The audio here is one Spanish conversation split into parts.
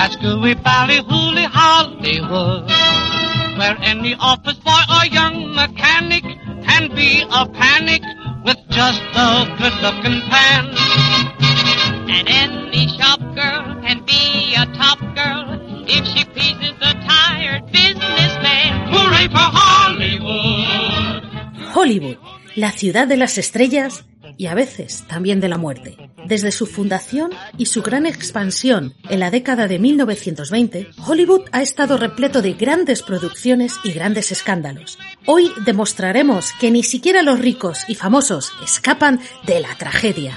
Hooray for Hollywood. That's gooey bally hooly Hollywood. Where any office boy or young mechanic can be a panic with just a good looking pan. And any shop girl can be a top girl if she pleases the tired businessman. Hooray for Hollywood. Hollywood, la ciudad de las estrellas y a veces también de la muerte. Desde su fundación y su gran expansión en la década de 1920, Hollywood ha estado repleto de grandes producciones y grandes escándalos. Hoy demostraremos que ni siquiera los ricos y famosos escapan de la tragedia.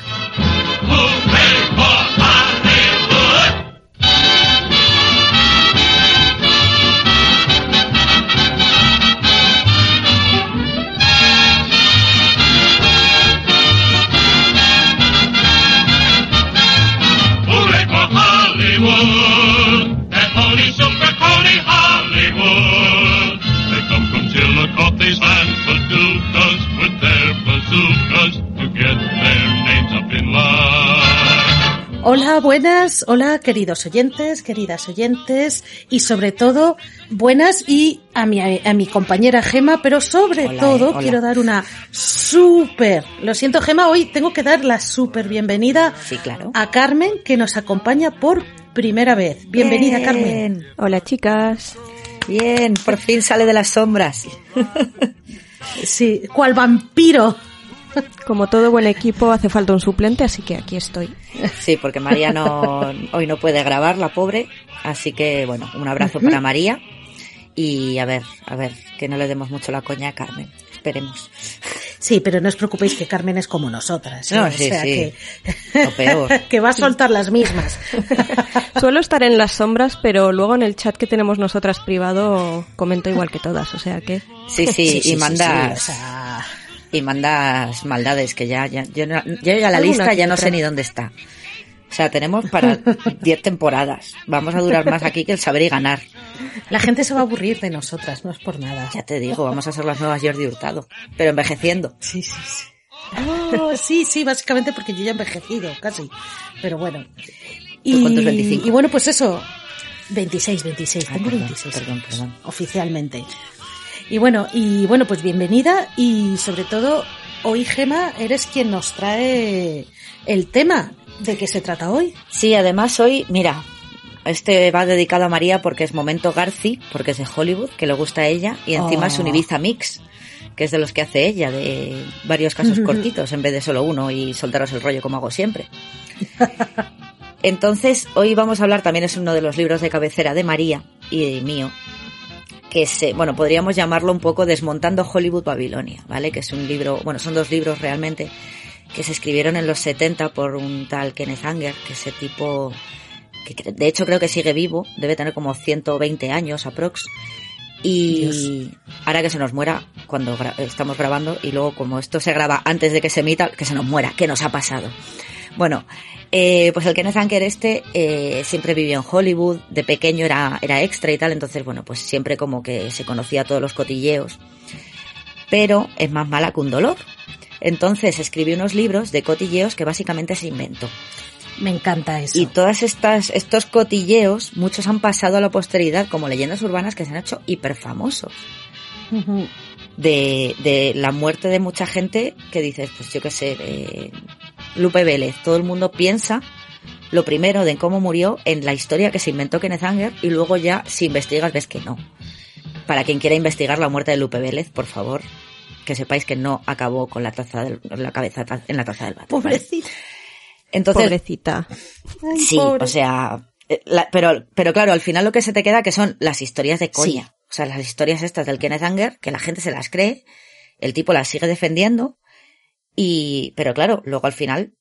Hollywood! Hola, buenas, hola queridos oyentes, queridas oyentes y sobre todo buenas y a mi, a mi compañera Gema, pero sobre Hola, todo eh, quiero dar una súper, lo siento Gema, hoy tengo que dar la súper bienvenida Sí, claro. a Carmen que nos acompaña por primera vez. Bienvenida Bien. Carmen. Hola chicas. Bien, por fin sale de las sombras. Sí, cual vampiro. Como todo buen equipo hace falta un suplente, así que aquí estoy. Sí, porque María no, hoy no puede grabar, la pobre. Así que, bueno, un abrazo para María. Y a ver, a ver, que no le demos mucho la coña a Carmen. Esperemos. Sí, pero no os preocupéis que Carmen es como nosotras. ¿eh? No, O sí, sea sí. Que, Lo peor. que va a soltar las mismas. Suelo estar en las sombras, pero luego en el chat que tenemos nosotras privado comento igual que todas, o sea que Sí, sí, y mandas, sí, o sea, y mandas maldades que ya, ya, yo, no- yo ya la lista ya no sé ni dónde está. O sea, tenemos para 10 temporadas. Vamos a durar más aquí que el saber y ganar. la gente se va a aburrir de nosotras, no es por nada. Ya te digo, vamos a ser las nuevas Jordi Hurtado. Pero envejeciendo. Sí, sí, sí. Oh, sí, sí, básicamente porque yo ya he envejecido, casi. Pero bueno. ¿Tú cuántos, 25? y bueno, pues eso. 26, 26, Ah, tengo perdón, 26. perdón, perdón. Oficialmente. Y bueno, y bueno, pues bienvenida y sobre todo, hoy Gema, eres quien nos trae el tema de qué se trata hoy. Sí, además hoy, mira, este va dedicado a María porque es momento Garci, porque es de Hollywood, que le gusta a ella, y encima Oh. es un Ibiza Mix, que es de los que hace ella, de varios casos cortitos, en vez de solo uno y soltaros el rollo como hago siempre. Entonces, hoy vamos a hablar, también es uno de los libros de cabecera de María y mío, que se, bueno, podríamos llamarlo un poco Desmontando Hollywood Babilonia, ¿vale? Que es un libro, bueno, son dos libros realmente que se escribieron en los 70 por un tal Kenneth Anger, que ese tipo, que de hecho creo que sigue vivo, debe tener como 120 años aprox. Y ahora que se nos muera cuando gra- estamos grabando y luego como esto se graba antes de que se emita, que se nos muera, ¿qué nos ha pasado? Bueno, eh, pues el Kenneth Anker este eh, siempre vivió en Hollywood, de pequeño era, era extra y tal, entonces bueno, pues siempre como que se conocía todos los cotilleos, pero es más mala que un dolor. Entonces escribió unos libros de cotilleos que básicamente se inventó. Me encanta eso. Y todas estas, estos cotilleos, muchos han pasado a la posteridad como leyendas urbanas que se han hecho hiperfamosos. Ujú. De, de la muerte de mucha gente que dices, pues yo qué sé, de Lupe Vélez. Todo el mundo piensa lo primero de cómo murió en la historia que se inventó Kenneth Anger y luego ya si investigas ves que no. Para quien quiera investigar la muerte de Lupe Vélez, por favor, que sepáis que no acabó con la taza del- la cabeza en la taza del váter. ¿vale? Pobrecito. Entonces, Pobrecita. Ay, Sí, pobre. o sea, eh, la- pero, pero claro, al final lo que se te queda que son las historias de coña. Sí. O sea, las historias estas del Kenneth Anger, que la gente se las cree, el tipo las sigue defendiendo, y, pero claro, luego al final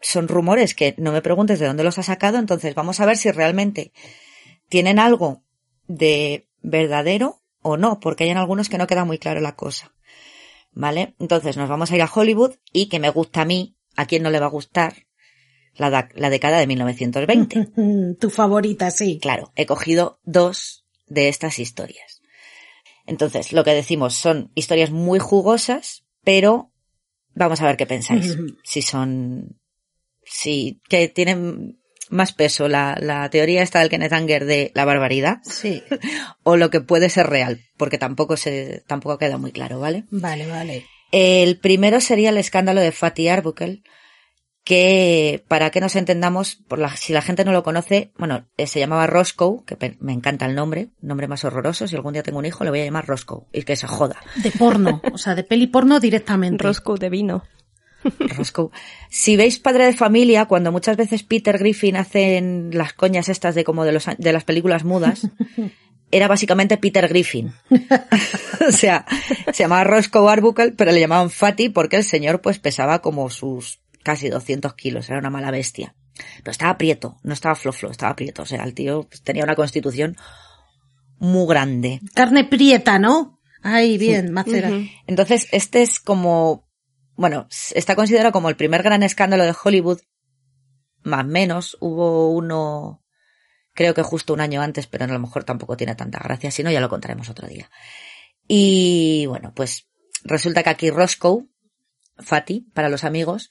son rumores que no me preguntes de dónde los ha sacado, entonces vamos a ver si realmente tienen algo de verdadero o no, porque hay en algunos que no queda muy claro la cosa. ¿Vale? Entonces nos vamos a ir a Hollywood y que me gusta a mí, a quien no le va a gustar, la, da- la década de 1920. Tu favorita, sí. Claro, he cogido dos de estas historias. Entonces, lo que decimos son historias muy jugosas, pero vamos a ver qué pensáis. Si son, si, que tienen más peso la, la teoría esta del Kenneth Anger de la barbaridad Sí. o lo que puede ser real, porque tampoco se, tampoco queda muy claro, ¿vale? Vale, vale. El primero sería el escándalo de Fatty Arbuckle, que para que nos entendamos, por la, si la gente no lo conoce, bueno, eh, se llamaba Roscoe, que pe- me encanta el nombre, nombre más horroroso, si algún día tengo un hijo le voy a llamar Roscoe, y que se joda. De porno, o sea, de peli porno directamente. Roscoe de vino. Roscoe. Si veis Padre de Familia, cuando muchas veces Peter Griffin hace en las coñas estas de como de los a- de las películas mudas, era básicamente Peter Griffin. o sea, se llamaba Roscoe Arbuckle, pero le llamaban Fatty porque el señor pues pesaba como sus casi 200 kilos, era una mala bestia. Pero estaba prieto, no estaba floflo, estaba prieto. O sea, el tío pues, tenía una constitución muy grande. Carne prieta, ¿no? Ay, bien, macera. Entonces, este es como, bueno, está considerado como el primer gran escándalo de Hollywood, más o menos. Hubo uno, creo que justo un año antes, pero a lo mejor tampoco tiene tanta gracia, si no ya lo contaremos otro día. Y bueno, pues resulta que aquí Roscoe, Fatty, para los amigos,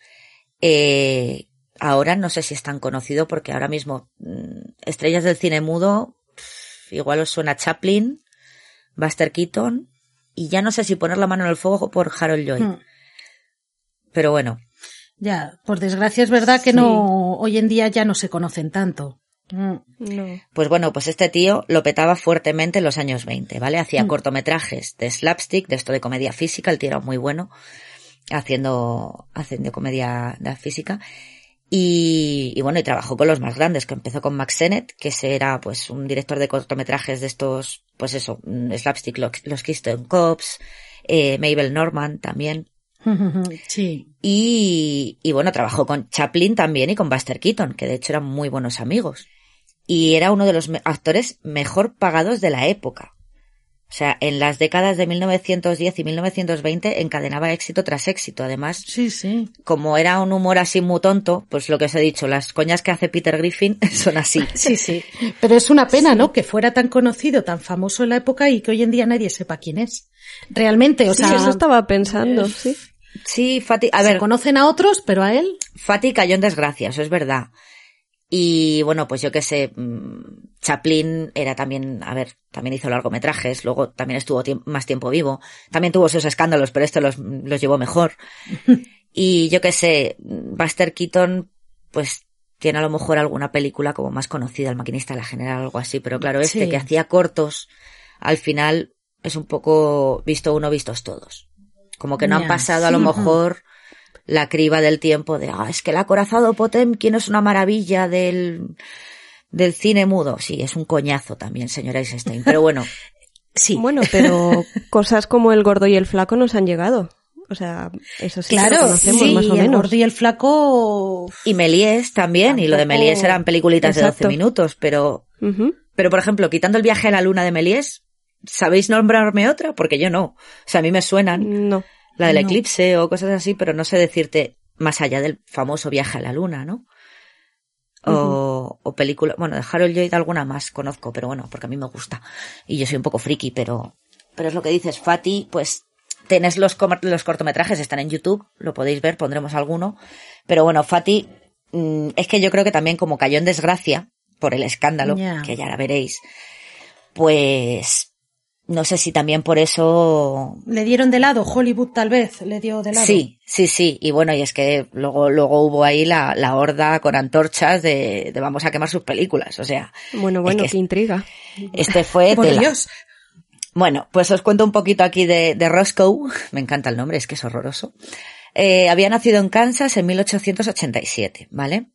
eh, ahora no sé si es tan conocido porque ahora mismo mm, estrellas del cine mudo, igual os suena Chaplin, Buster Keaton, y ya no sé si poner la mano en el fuego por Harold Lloyd. Mm. Pero bueno, Ya, por desgracia es verdad que Sí. no, hoy en día ya no se conocen tanto. Mm. No. pues bueno, pues este tío lo petaba fuertemente en los años 20, ¿vale? Hacía Mm. cortometrajes de slapstick, de esto de comedia física, el tío era muy bueno haciendo, haciendo comedia de física. Y, y bueno, y trabajó con los más grandes, que empezó con Max Sennett, que era pues un director de cortometrajes de estos, pues eso, mm, slapstick, los, los Keystone Cops, eh, Mabel Norman también. Sí. Y, y bueno, trabajó con Chaplin también y con Buster Keaton, que de hecho eran muy buenos amigos. Y era uno de los actores mejor pagados de la época. O sea, en las décadas de 1910 y 1920 encadenaba éxito tras éxito. Además, Sí, sí. como era un humor así muy tonto, pues lo que os he dicho, las coñas que hace Peter Griffin son así. Sí, sí. Pero es una pena, ¿no? Que fuera tan conocido, tan famoso en la época y que hoy en día nadie sepa quién es. Realmente, o Sí, sea, eso estaba pensando, sí. Sí, Fati, a se ver, conocen a otros, pero a él, Fatty cayó en desgracia, eso es verdad. Y bueno, pues yo qué sé, mm, Chaplin era también, a ver, también hizo largometrajes, luego también estuvo tiemp- más tiempo vivo, también tuvo sus escándalos, pero este los, los llevó mejor. y yo qué sé, Buster Keaton, pues tiene a lo mejor alguna película como más conocida, El maquinista de la general, algo así, pero claro, este Sí. que hacía cortos, al final es un poco visto uno, vistos todos. Como que no han pasado a lo mejor la criba del tiempo de, ah, es que el acorazado Potemkin es una maravilla del, del cine mudo. Sí, es un coñazo también, señora Eisenstein. Pero bueno, sí. Bueno, pero cosas como el gordo y el flaco nos han llegado. O sea, eso sí que claro, lo conocemos sí, más o y el menos. gordo y el flaco, y Méliès también, y lo de Méliès eran peliculitas de Exacto. 12 minutos, pero, pero por ejemplo, quitando el viaje a la luna de Méliès, ¿sabéis nombrarme otra? Porque yo no. O sea, a mí me suenan No. La del No. eclipse o cosas así, pero no sé decirte más allá del famoso viaje a la luna, ¿no? O, o película, bueno, de Harold Lloyd alguna más conozco, pero bueno, porque a mí me gusta. Y yo soy un poco friki, pero, pero es lo que dices, Fatty, pues Tenés los, los cortometrajes, están en YouTube, lo podéis ver, pondremos alguno. Pero bueno, Fati, mm, es que yo creo que también como cayó en desgracia por el escándalo, que ya la veréis, pues no sé si también por eso Le dieron de lado, Hollywood tal vez le dio de lado. Sí, sí, sí. Y bueno, y es que luego, luego hubo ahí la, la horda con antorchas de, de vamos a quemar sus películas. O sea, Bueno, Es bueno, que qué intriga. este fue Por tela. Dios. Bueno, pues os cuento un poquito aquí de, de Roscoe. Me encanta el nombre, es que es horroroso. Eh, había nacido en Kansas en 1887, ¿vale?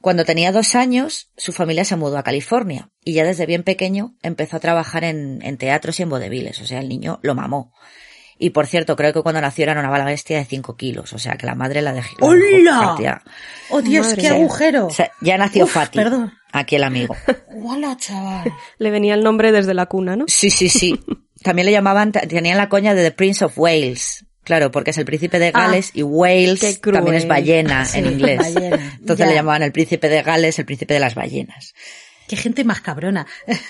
Cuando tenía dos años, su familia se mudó a California y ya desde bien pequeño empezó a trabajar en, en teatros y en vodeviles. O sea, el niño lo mamó. Y por cierto, creo que cuando nació era una bala bestia de 5 kilos. O sea, que la madre la dejó. la dejó ¡Hola! Oh Dios, Madre qué agujero. O sea, ya nació Uf, Fati. perdón. Aquí el amigo. Hola, chaval. Le venía el nombre desde la cuna, ¿no? Sí, sí, sí. También le llamaban, tenían la coña de The Prince of Wales. Claro, porque es el príncipe de Ah, Gales y Wales también es ballena Sí, en inglés. ballena, Entonces ya. le llamaban el príncipe de Gales, el príncipe de las ballenas. Qué gente más cabrona.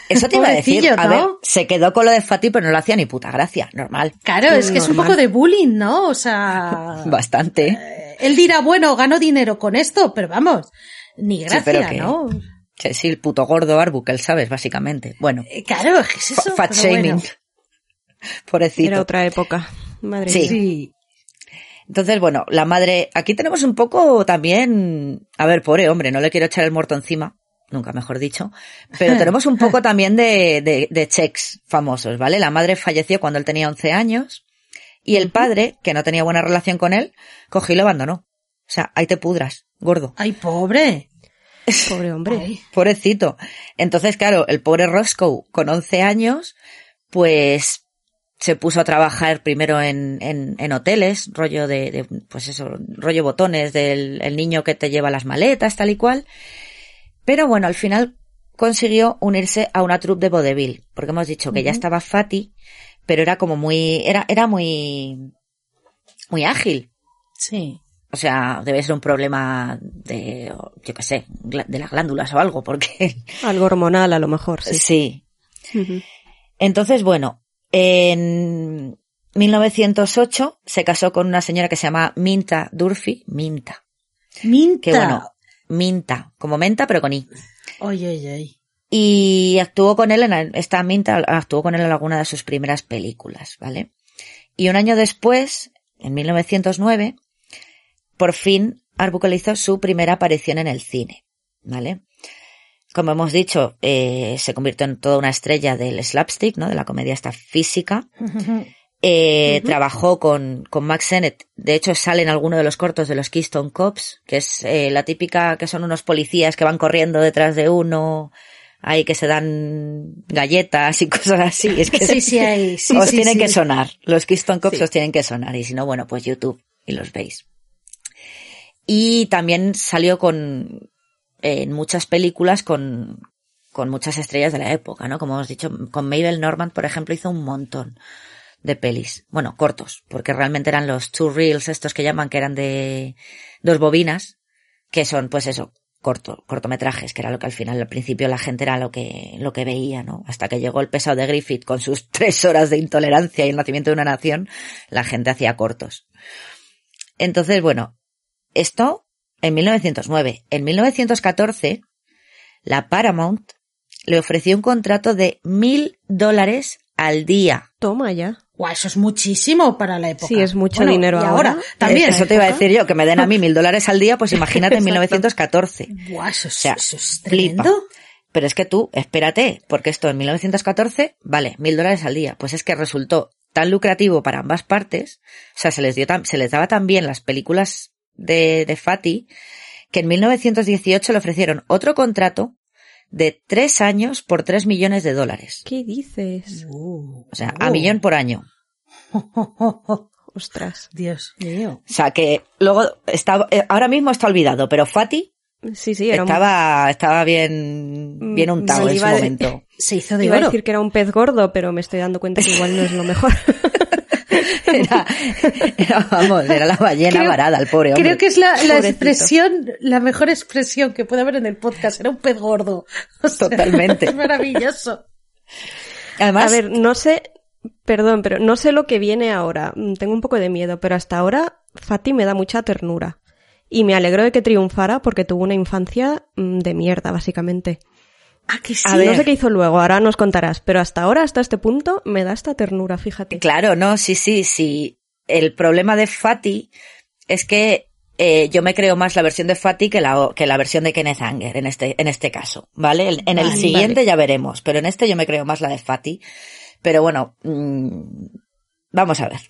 Eso te iba a decir. A se quedó con lo de Fati, pero no lo hacía ni puta gracia. Normal. Claro, es que es un poco de bullying, ¿no? O sea, Bastante. eh, él dirá, bueno, gano dinero con esto, pero vamos, ni gracia, pero que- ¿no? Sí, sí, el puto gordo Arbuckle, ¿sabes? Básicamente. Bueno, Eh, Claro, ¿qué es eso? fa- fat Pero shaming. bueno. Pobrecito. Era otra época. Madre Sí. Entonces, bueno, la madre, aquí tenemos un poco también, a ver, pobre hombre, no le quiero echar el muerto encima, nunca mejor dicho, pero tenemos un poco también de, de, de checks famosos, ¿vale? La madre falleció cuando él tenía 11 años y el padre, que no tenía buena relación con él, cogió y lo abandonó. O sea, ahí te pudras, gordo. Ay, pobre. Pobre hombre. Ay. Pobrecito. Entonces, claro, el pobre Roscoe, con 11 años, pues se puso a trabajar primero en, en, en hoteles, rollo de, de, pues eso, rollo botones del el niño que te lleva las maletas, tal y cual. Pero bueno, al final consiguió unirse a una troupe de vodevil, porque hemos dicho que ya estaba Fati, pero era como muy, era, era muy, muy ágil. Sí. O sea, debe ser un problema de, yo qué sé, de las glándulas o algo, porque Algo hormonal a lo mejor, sí. sí. Entonces, bueno, en 1908 se casó con una señora que se llama Minta Durfee. Minta. Minta. Que bueno, Minta, como menta, pero con I. Oye, oye, oye. Y actuó con él en, esta Minta actuó con él en alguna de sus primeras películas, ¿vale? Y un año después, en 1909, por fin Arbuckle hizo su primera aparición en el cine, ¿vale? Como hemos dicho, eh, se convirtió en toda una estrella del slapstick, ¿no? De la comedia esta física. Eh, Trabajó con, con Max Sennett. De hecho, sale en alguno de los cortos de los Keystone Cops, que es eh, la típica que son unos policías que van corriendo detrás de uno, ahí que se dan galletas y cosas así. Es que Sí, sí, hay. Sí, os sí, tienen sí. que sonar. Los Keystone Cops os tienen que sonar. Y si no, bueno, pues YouTube y los veis. Y también salió con, en muchas películas con, con muchas estrellas de la época, ¿no? Como hemos dicho, con Mabel Normand, por ejemplo, hizo un montón de pelis. Bueno, cortos, porque realmente eran los two reels, estos que llaman, que eran de dos bobinas, que son, pues eso, corto, cortometrajes, que era lo que al final, al principio la gente era lo que, lo que veía, ¿no? Hasta que llegó el pesado de Griffith con sus tres horas de intolerancia y el nacimiento de una nación, la gente hacía cortos. Entonces, bueno, esto en 1909. En 1914, la Paramount le ofreció un contrato de mil dólares al día. Toma ya. Guau, eso es muchísimo para la época. Sí, es mucho Bueno, dinero y ahora. ahora. también. Eso te iba a decir yo, que me den a mí mil dólares al día, pues imagínate en 1914. Guau, eso es, O sea, eso es flipa. tremendo. Pero es que tú, espérate, porque esto en 1914, vale, mil dólares al día. Pues es que resultó tan lucrativo para ambas partes, o sea, se les dio tan, se les daba tan bien las películas de, de Fati, que en 1918 le ofrecieron otro contrato de tres años por tres millones de dólares. ¿Qué dices? Uh, O sea, a millón por año. Ostras. Dios mío. O sea, que luego está, eh, ahora mismo está olvidado, pero Fati Sí, sí, era un... estaba, estaba bien, bien Mm, untado sí, en su de- momento. Se hizo de Iba a decir que era un pez gordo, pero me estoy dando cuenta que igual no es lo mejor. Era, era, vamos, era la ballena Creo- varada, el pobre hombre. Creo que es la, la expresión, la mejor expresión que puede haber en el podcast. Era un pez gordo. O sea, Totalmente. Es maravilloso. Además, A ver, no sé, Perdón, pero no sé lo que viene ahora. Mm, Tengo un poco de miedo, pero hasta ahora Fati me da mucha ternura. Y me alegro de que triunfara porque tuvo una infancia mm, de mierda, básicamente. Ah, que sí. A No ver. sé qué hizo luego, ahora nos contarás, pero hasta ahora, hasta este punto, me da esta ternura, fíjate. Claro, no, sí, sí, sí. El problema de Fatty es que eh, yo me creo más la versión de Fatty que la, que la versión de Kenneth Anger en este, en este caso, ¿vale? En, en el Vale, siguiente vale. ya veremos, pero en este yo me creo más la de Fatty. Pero bueno, mm, vamos a ver.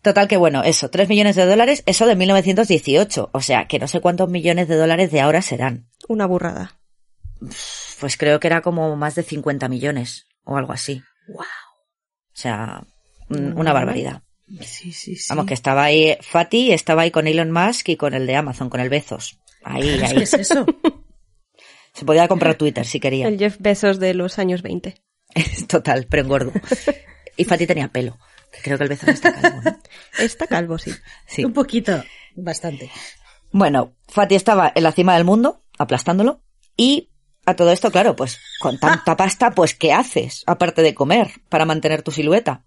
Total que bueno, eso, 3 millones de dólares, eso de 1918, o sea, que no sé cuántos millones de dólares de ahora serán. Una burrada. Pues creo que era como más de 50 millones o algo así. Wow. O sea, un- una barbaridad. Sí, sí, sí. Vamos, que estaba ahí, Fatty estaba ahí con Elon Musk y con el de Amazon, con el Bezos. Ahí, ahí. que es eso. Se podía comprar Twitter si quería. El Jeff Bezos de los años 20. Total, pero engordo. Y Fatty tenía pelo. Que creo que el Bezos está calvo, ¿no? Está calvo, sí. Sí. Un poquito, bastante. Bueno, Fatty estaba en la cima del mundo, aplastándolo. Y a todo esto, claro, pues con tanta pasta, pues ¿qué haces? Aparte de comer, para mantener tu silueta.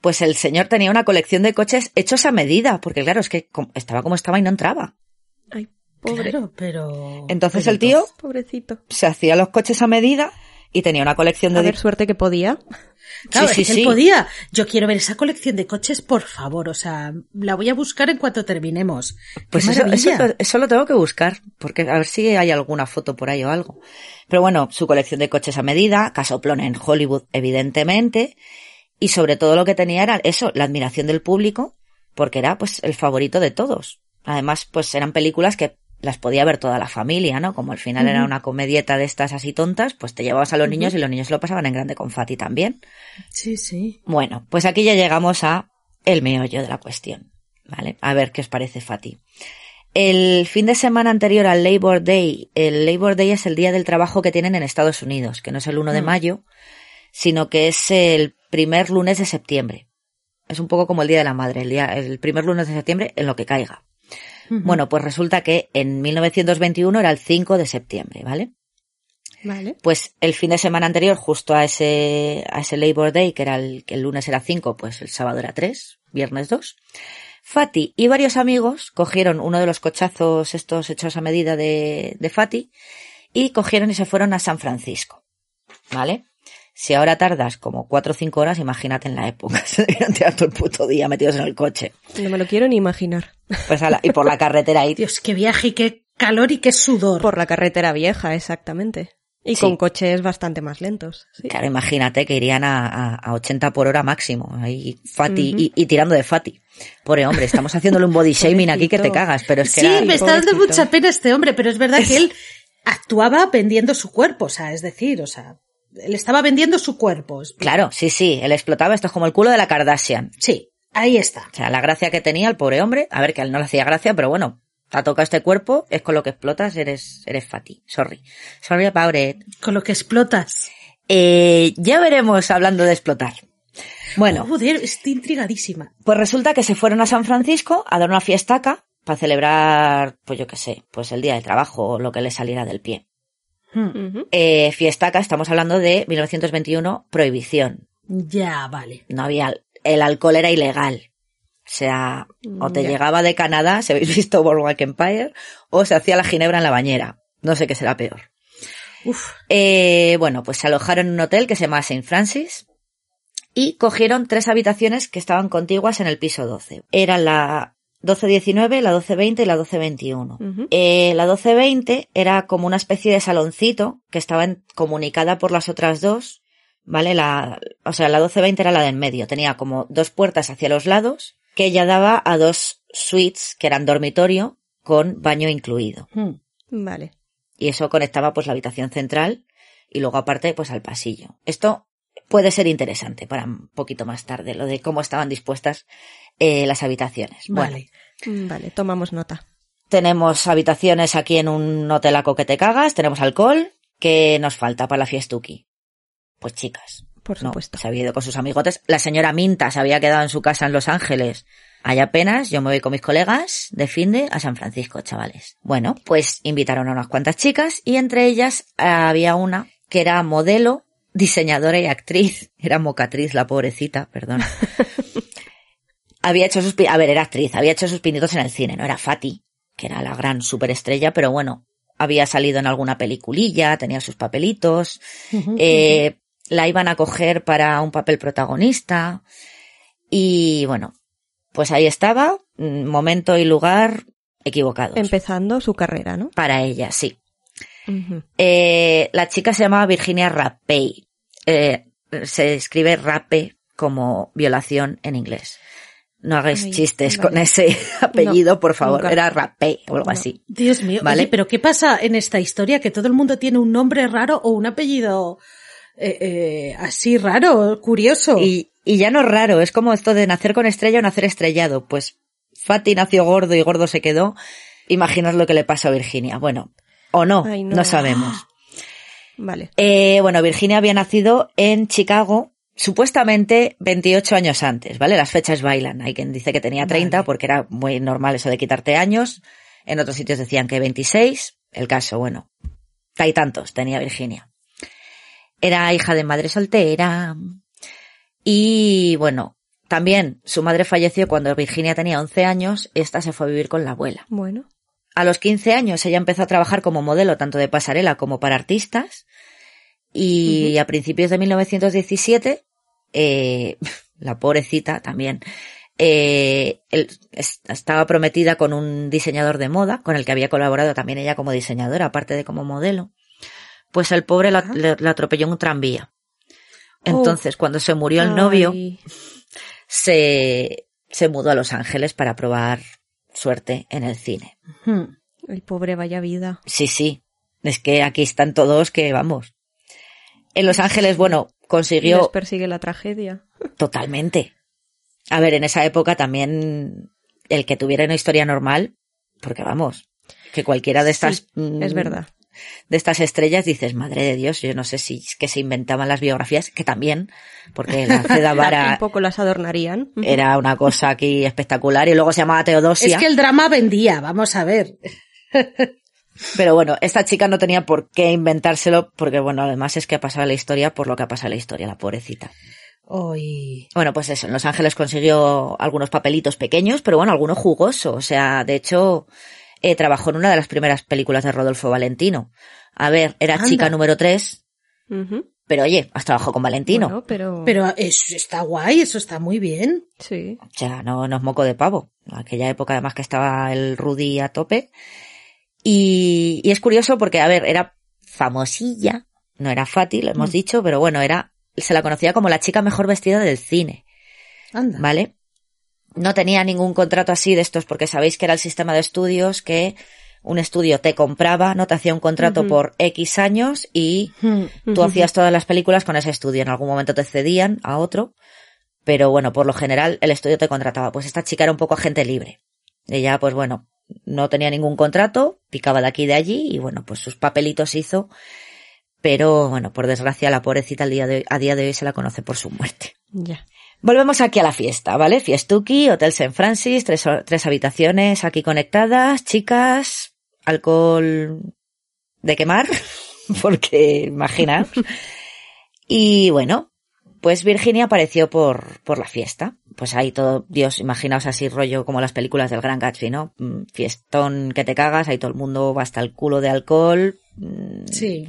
Pues el señor tenía una colección de coches hechos a medida, porque claro, es que estaba como estaba y no entraba. Ay, pobre. Claro, pero... Entonces pero el tío Pobrecito. se hacía los coches a medida y tenía una colección de... A ver, suerte que podía. Claro, Sí, es sí, que él podía. Yo quiero ver esa colección de coches, por favor. O sea, la voy a buscar en cuanto terminemos. ¡Qué Pues eso, eso, eso lo tengo que buscar, porque a ver si hay alguna foto por ahí o algo. Pero bueno, su colección de coches a medida, casoplón en Hollywood, evidentemente, y sobre todo lo que tenía era eso, la admiración del público, porque era pues el favorito de todos. Además, pues eran películas que las podía ver toda la familia, ¿no? Como al final era una comedieta de estas así tontas, pues te llevabas a los niños y los niños lo pasaban en grande con Fatty también. Sí, sí. Bueno, pues aquí ya llegamos a el meollo de la cuestión, ¿vale? A ver qué os parece, Fati. El fin de semana anterior al Labor Day, el Labor Day es el día del trabajo que tienen en Estados Unidos, que no es el 1 de Mm. mayo, sino que es el primer lunes de septiembre. Es un poco como el Día de la Madre, el, día, el primer lunes de septiembre en lo que caiga. Bueno, pues resulta que en 1921 era el 5 de septiembre, ¿vale? Vale. Pues el fin de semana anterior, justo a ese, a ese Labor Day, que era el, que el lunes era 5, pues el sábado era 3, viernes 2. Fati y varios amigos cogieron uno de los cochazos estos hechos a medida de, de Fati y cogieron y se fueron a San Francisco. ¿Vale? Si ahora tardas como 4 o 5 horas, imagínate en la época. Se debieron tirar todo el puto día metidos en el coche. No me lo quiero ni imaginar. Pues y por la carretera ahí. Dios, qué viaje y qué calor y qué sudor. Por la carretera vieja, exactamente. Y Sí. con coches bastante más lentos. sí. Claro, imagínate que irían a, a, a 80 por hora máximo, ahí Fati y, y tirando de Fati. Pobre hombre, estamos haciéndole un body shaming aquí que te cagas, pero es que sí, era- me está dando mucha pena este hombre, pero es verdad que él actuaba vendiendo su cuerpo, o sea, es decir, o sea, él estaba vendiendo su cuerpo. Claro, sí, sí, él explotaba, esto es como el culo de la Kardashian. Sí, ahí está. O sea, la gracia que tenía el pobre hombre, a ver que a él no le hacía gracia, pero bueno, te ha tocado este cuerpo, es con lo que explotas, eres, eres Fati. Sorry. Sorry about it. Con lo que explotas. Eh, ya veremos hablando de explotar. Bueno, Joder, estoy intrigadísima. pues resulta que se fueron a San Francisco a dar una fiestaca para celebrar, pues yo qué sé, pues el día de trabajo o lo que le saliera del pie. Hmm, Ujú. Eh, fiestaca, estamos hablando de 1921, prohibición. Ya, vale. No había, el alcohol era ilegal. O sea, o te Ya. llegaba de Canadá, si habéis visto Boardwalk Empire, o se hacía la ginebra en la bañera. No sé qué será peor. Uf, Eh, bueno, pues se alojaron en un hotel que se llama St. Francis y cogieron tres habitaciones que estaban contiguas en el piso 12. Eran la 1219, la 1220 y la 1221. Ujú. Eh, la 1220 era como una especie de saloncito que estaba en- comunicada por las otras dos, ¿vale? La, o sea, la 1220 era la de en medio. Tenía como dos puertas hacia los lados que ya daba a dos suites que eran dormitorio con baño incluido hmm. Vale. y eso conectaba pues la habitación central y luego aparte pues al pasillo. Esto puede ser interesante para un poquito más tarde, lo de cómo estaban dispuestas eh, las habitaciones. Vale. Mm, Vale, tomamos nota. tenemos habitaciones aquí en un hotelaco que te cagas, tenemos alcohol, ¿qué nos falta para la fiestuki? Pues chicas, Por no, supuesto. se había ido con sus amigotes. La señora Minta se había quedado en su casa en Los Ángeles. Hay apenas, yo me voy con mis colegas de finde a San Francisco, chavales. Bueno, pues invitaron a unas cuantas chicas y entre ellas había una que era modelo diseñadora y actriz, era mocatriz la pobrecita, perdón. había hecho sus, a ver, era actriz, había hecho sus pinitos en el cine, no era Fati, que era la gran superestrella, pero bueno, había salido en alguna peliculilla, tenía sus papelitos, eh, la iban a coger para un papel protagonista y bueno, pues ahí estaba, mm, momento y lugar equivocados. Empezando su carrera, ¿no? para ella, sí. Eh, la chica se llamaba Virginia Rapey. Eh, se escribe rape como violación en inglés. No hagáis Ay, chistes vale. con ese apellido, por favor. nunca. Era Rapey o algo No. así. Dios mío, ¿Vale? oye, pero ¿qué pasa en esta historia? Que todo el mundo tiene un nombre raro o un apellido eh, eh, así raro, curioso. Y, y ya no es raro, es como esto de nacer con estrella o nacer estrellado. Pues Fati nació gordo y gordo se quedó. Imaginas lo que le pasó a Virginia. Bueno, o no, Ay, no. no. sabemos. Vale. Eh, bueno, Virginia había nacido en Chicago supuestamente 28 años antes, ¿vale? Las fechas bailan. Hay quien dice que tenía 30 Vale. porque era muy normal eso de quitarte años. En otros sitios decían que 26. El caso, bueno, hay tantos tenía Virginia. Era hija de madre soltera. Y bueno, también su madre falleció cuando Virginia tenía 11 años. Esta se fue a vivir con la abuela. Bueno. A los 15 años ella empezó a trabajar como modelo tanto de pasarela como para artistas y a principios de 1917, eh, la pobrecita también, eh, él es- estaba prometida con un diseñador de moda con el que había colaborado también ella como diseñadora, aparte de como modelo. Pues el pobre la, Ajá. le- la atropelló en un tranvía. Entonces, cuando se murió el novio, Ay, se, se mudó a Los Ángeles para probar suerte en el cine. El pobre vaya vida. Sí, sí. Es que aquí están todos que vamos. En Los Ángeles, bueno, Y les consiguió persigue la tragedia. totalmente. A ver, en esa época también el que tuviera una historia normal, porque vamos, que cualquiera de estas Sí, mm, Es verdad. de estas estrellas dices, madre de Dios, yo no sé si es que se inventaban las biografías, que también, porque la Ceda Un Vara poco las adornarían. era una cosa aquí espectacular y luego se llamaba Teodosia. Es que el drama vendía, vamos a ver. Pero bueno, esta chica no tenía por qué inventárselo, porque bueno, además es que ha pasado la historia por lo que ha pasado la historia, la pobrecita. Hoy. Bueno, pues eso, en Los Ángeles consiguió algunos papelitos pequeños, pero bueno, algunos jugosos. O sea, de hecho, eh, trabajó en una de las primeras películas de Rodolfo Valentino. A ver, era Anda. chica número 3, Ujú. pero oye, has trabajado con Valentino. Bueno, pero... Pero eso está guay, eso está muy bien. Sí. O sea, no, no es moco de pavo. Aquella época además que estaba el Rudy a tope. Y, y es curioso porque, a ver, era famosilla. No era Fati, lo hemos Mm. dicho, pero bueno, era, se la conocía como la chica mejor vestida del cine. Anda. ¿vale? No tenía ningún contrato así de estos porque sabéis que era el sistema de estudios que un estudio te compraba, no te hacía un contrato por X años y Hmm. tú Ujú. hacías todas las películas con ese estudio. En algún momento te cedían a otro, pero bueno, por lo general el estudio te contrataba. Pues esta chica era un poco agente libre. Ella, pues bueno, no tenía ningún contrato, picaba de aquí y de allí y bueno, pues sus papelitos hizo. Pero bueno, por desgracia la pobrecita al día de hoy- a día de hoy se la conoce por su muerte. Ya. Volvemos aquí a la fiesta, ¿vale? Fiestuki, Hotel St. Francis, tres, tres habitaciones aquí conectadas, chicas, alcohol de quemar, porque imaginaos. Y bueno, pues Virginia apareció por, por la fiesta. Pues ahí todo, Dios, imaginaos así rollo como las películas del Gran Gatsby, ¿no? Mm, Fiestón que te cagas, ahí todo el mundo va hasta el culo de alcohol. mm, Sí.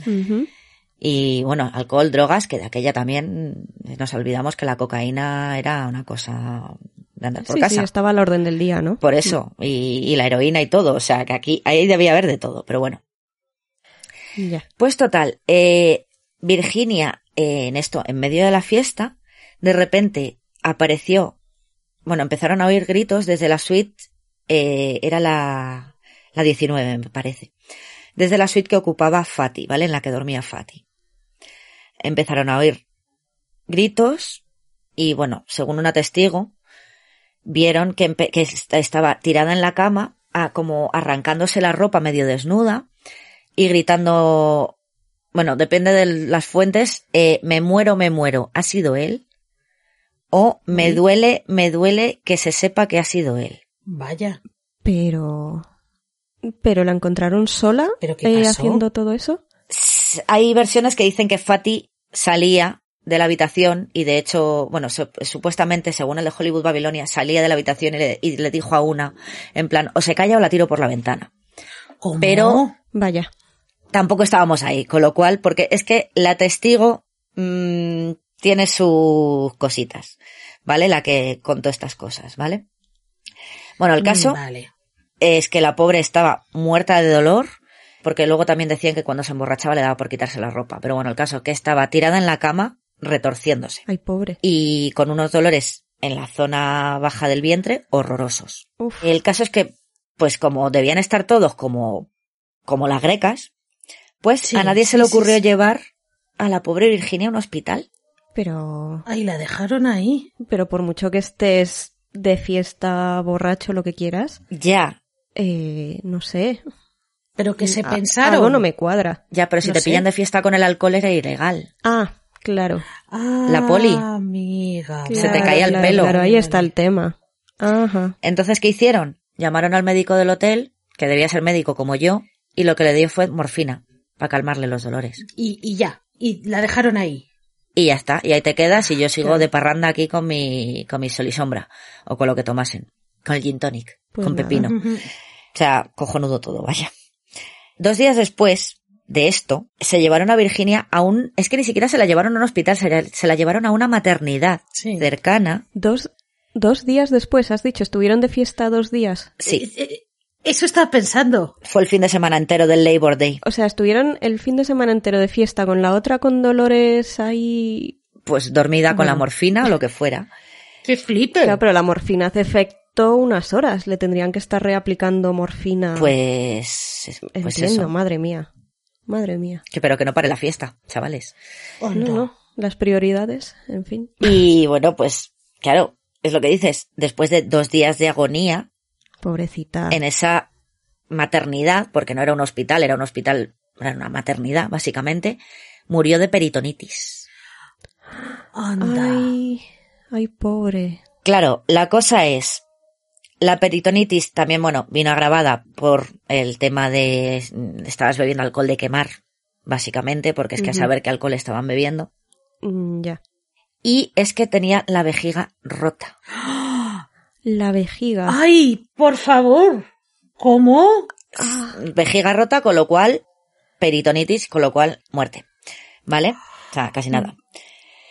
Y bueno, alcohol, drogas, que de aquella también nos olvidamos que la cocaína era una cosa de andar por Sí, casa. sí, estaba a la orden del día, ¿no? Por eso, y, y la heroína y todo. O sea, que aquí, ahí debía haber de todo, pero bueno. Ya. Pues total, eh, Virginia, eh, en esto, en medio de la fiesta, de repente apareció, bueno, empezaron a oír gritos desde la suite, eh, era la, la 19, me parece. Desde la suite que ocupaba Fati, ¿vale? En la que dormía Fati. Empezaron a oír gritos y bueno, según una testigo, vieron que, estaba tirada en la cama, ah, como arrancándose la ropa medio desnuda y gritando, bueno, depende de las fuentes, eh, me muero, me muero, ¿ha sido él? O me duele, me duele que se sepa que ha sido él. Vaya. Pero... ¿Pero la encontraron sola ¿Pero qué eh, pasó? haciendo todo eso? Hay versiones que dicen que Fati salía de la habitación y de hecho, bueno, su- supuestamente, según el de Hollywood Babilonia, salía de la habitación y le, y le dijo a una, en plan, o se calla o la tiro por la ventana. ¿Cómo? Pero Vaya. tampoco estábamos ahí, con lo cual, porque es que la testigo mm, tiene sus cositas, ¿vale? La que contó estas cosas, ¿vale? Bueno, el caso Mm, Vale. es que la pobre estaba muerta de dolor, porque luego también decían que cuando se emborrachaba le daba por quitarse la ropa. Pero bueno, el caso es que estaba tirada en la cama, retorciéndose, Ay, pobre. y con unos dolores en la zona baja del vientre horrorosos. Uf. El caso es que, pues como debían estar todos como, como las grecas, pues Sí, a nadie se le sí, ocurrió sí. llevar a la pobre Virginia a un hospital. Pero, Ay, la dejaron ahí. pero por mucho que estés de fiesta, borracho, lo que quieras, Ya, eh, no sé. Pero que se A- pensaron. Algo no me cuadra. ya, pero si No te sé. pillan de fiesta con el alcohol era ilegal. Ah, claro. Ah, La poli. Amiga. Se te caía el claro, pelo. Claro, ahí está el tema. Ajá. Entonces, ¿qué hicieron? Llamaron al médico del hotel, que debía ser médico como yo, y lo que le dio fue morfina, para calmarle los dolores. Y, y ya. Y la dejaron ahí. Y ya está, y ahí te quedas y yo sigo de parranda aquí con mi, con mi sol y sombra, o con lo que tomasen, con el gin tonic, Pues con nada. pepino. O sea, cojonudo todo, vaya. Dos días después de esto, se llevaron a Virginia a un, es que ni siquiera se la llevaron a un hospital, se la, se la llevaron a una maternidad Sí. cercana. Dos, dos días después, has dicho, estuvieron de fiesta dos días. Sí, Eh, eh, Eso estaba pensando. fue el fin de semana entero del Labor Day. O sea, estuvieron el fin de semana entero de fiesta con la otra con dolores ahí. Pues dormida con la morfina o lo que fuera. ¡Qué flipe! Claro, pero la morfina hace efecto unas horas. Le tendrían que estar reaplicando morfina. Pues, pues Entiendo, eso. madre mía. Madre mía. Que pero que no pare la fiesta, chavales. Onda. No, no. Las prioridades, en fin. Y bueno, pues, claro, es lo que dices. Después de dos días de agonía Pobrecita. en esa maternidad, porque no era un hospital, era un hospital, era una maternidad, básicamente, murió de peritonitis. Anda. Ay, ay, pobre. Claro, la cosa es, la peritonitis también, bueno, vino agravada por el tema de, estabas bebiendo alcohol de quemar, básicamente, porque es que a saber qué alcohol estaban bebiendo. Mm, ya. Y es que tenía la vejiga rota. La vejiga. ¡Ay, por favor! ¿Cómo? Vejiga rota, con lo cual, peritonitis, con lo cual, muerte. ¿Vale? O sea, casi nada.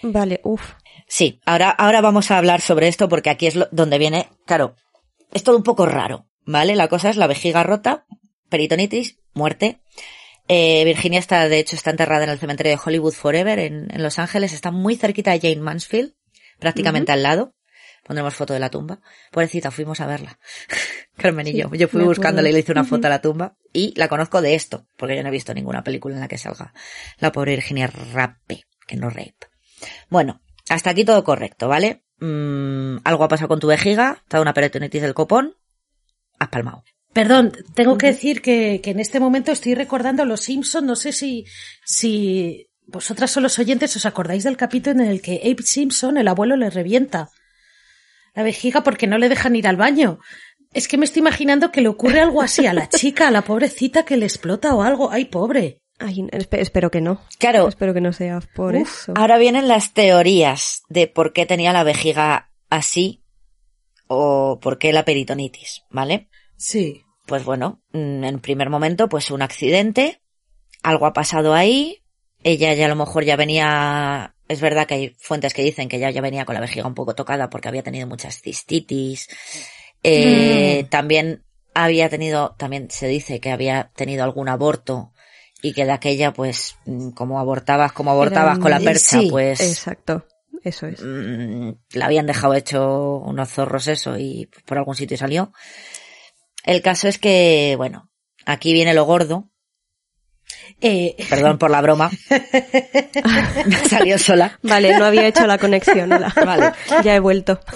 Vale, uff. Sí, ahora, ahora vamos a hablar sobre esto porque aquí es lo- donde viene, claro, es todo un poco raro, ¿vale? La cosa es la vejiga rota, peritonitis, muerte. Eh, Virginia está, de hecho, está enterrada en el cementerio de Hollywood Forever en, en Los Ángeles, está muy cerquita de Jane Mansfield, prácticamente al lado. Pondremos foto de la tumba. Pobrecita, fuimos a verla. Carmen y Sí, yo. Yo fui buscándola y le hice una foto a la tumba. Y la conozco de esto, porque yo no he visto ninguna película en la que salga la pobre Virginia Rape, que no rape. Bueno, hasta aquí todo correcto, ¿vale? Mm, algo ha pasado con tu vejiga, te ha dado una peritonitis del copón, has palmado. Perdón, tengo que decir que, que en este momento estoy recordando Los Simpson. No sé si, si vosotras son los oyentes os acordáis del capítulo en el que Abe Simpson, el abuelo, le revienta la vejiga porque no le dejan ir al baño. Es que me estoy imaginando que le ocurre algo así a la chica, a la pobrecita que le explota o algo. Ay, pobre. Ay, espe- espero que no. Claro, Espero que no sea por Uf, eso. ahora vienen las teorías de por qué tenía la vejiga así o por qué la peritonitis, ¿vale? Sí. Pues bueno, mm, en primer momento, pues un accidente, algo ha pasado ahí, ella ya a lo mejor ya venía, es verdad que hay fuentes que dicen que ya, ya venía con la vejiga un poco tocada porque había tenido muchas cistitis, eh, también había tenido, también se dice que había tenido algún aborto y que de aquella pues mm, como abortabas, como abortabas con la percha, sí, pues Exacto. Eso es. mm, la habían dejado hecho unos zorros eso y por algún sitio salió. El caso es que, bueno, aquí viene lo gordo. Eh, Perdón por la broma. Me salió sola. Vale, no había hecho la conexión. hola. Vale. Ya he vuelto.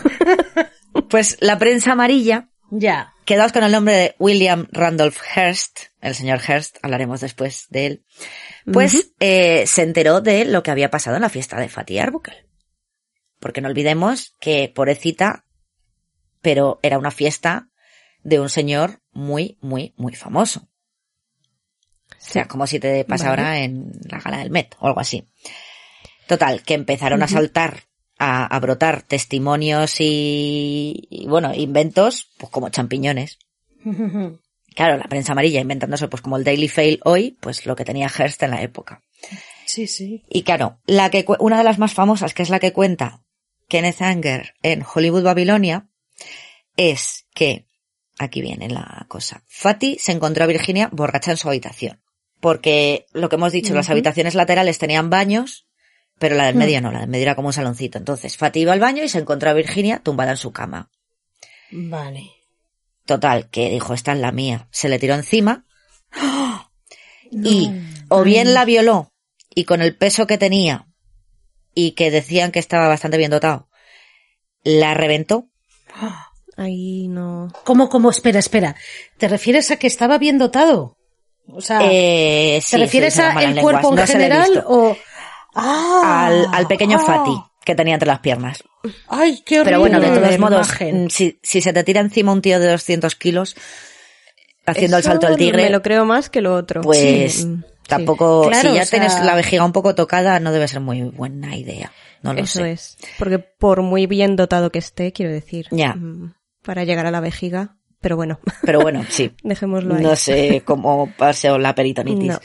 Pues la prensa amarilla, ya. quedaos con el nombre de William Randolph Hearst, el señor Hearst, hablaremos después de él, pues eh, se enteró de lo que había pasado en la fiesta de Fatih Arbuckle. Porque no olvidemos que, pobrecita, pero era una fiesta de un señor muy, muy, muy famoso. O sea, como si te pasa Vale. ahora en la gala del Met o algo así. Total, que empezaron a saltar, a, a brotar testimonios y, y, bueno, inventos, pues como champiñones. Claro, la prensa amarilla inventándose pues como el Daily Fail hoy, pues lo que tenía Hearst en la época. Sí, sí. Y claro, la que, una de las más famosas, que es la que cuenta Kenneth Anger en Hollywood Babilonia, es que, aquí viene la cosa, Fatty se encontró a Virginia borracha en su habitación. Porque lo que hemos dicho, las habitaciones laterales tenían baños, pero la del medio no, la del medio era como un saloncito. Entonces, Fatty iba al baño y se encontró a Virginia tumbada en su cama. Vale. Total, que dijo, esta es la mía. Se le tiró encima y o bien la violó y con el peso que tenía y que decían que estaba bastante bien dotado, la reventó. Ahí no. ¿Cómo, cómo? Espera, espera. ¿Te refieres a que estaba bien dotado? O sea, Eh, sí, ¿te refieres al cuerpo en no general o Ah, al, al pequeño ah. Fatty que tenía entre las piernas. Ay, qué horrible. Pero bueno, de todos modos, mm, si, si se te tira encima un tío de 200 kilos haciendo el salto del tigre, Me lo creo más que lo otro. pues Sí, sí. tampoco, Claro, si ya o sea- tienes la vejiga un poco tocada, no debe ser muy buena idea. No lo Eso sé. es. Porque por muy bien dotado que esté, quiero decir. Ya. mm, Para llegar a la vejiga. Pero bueno, Pero bueno, sí. dejémoslo ahí. No sé cómo paseo la peritonitis. No.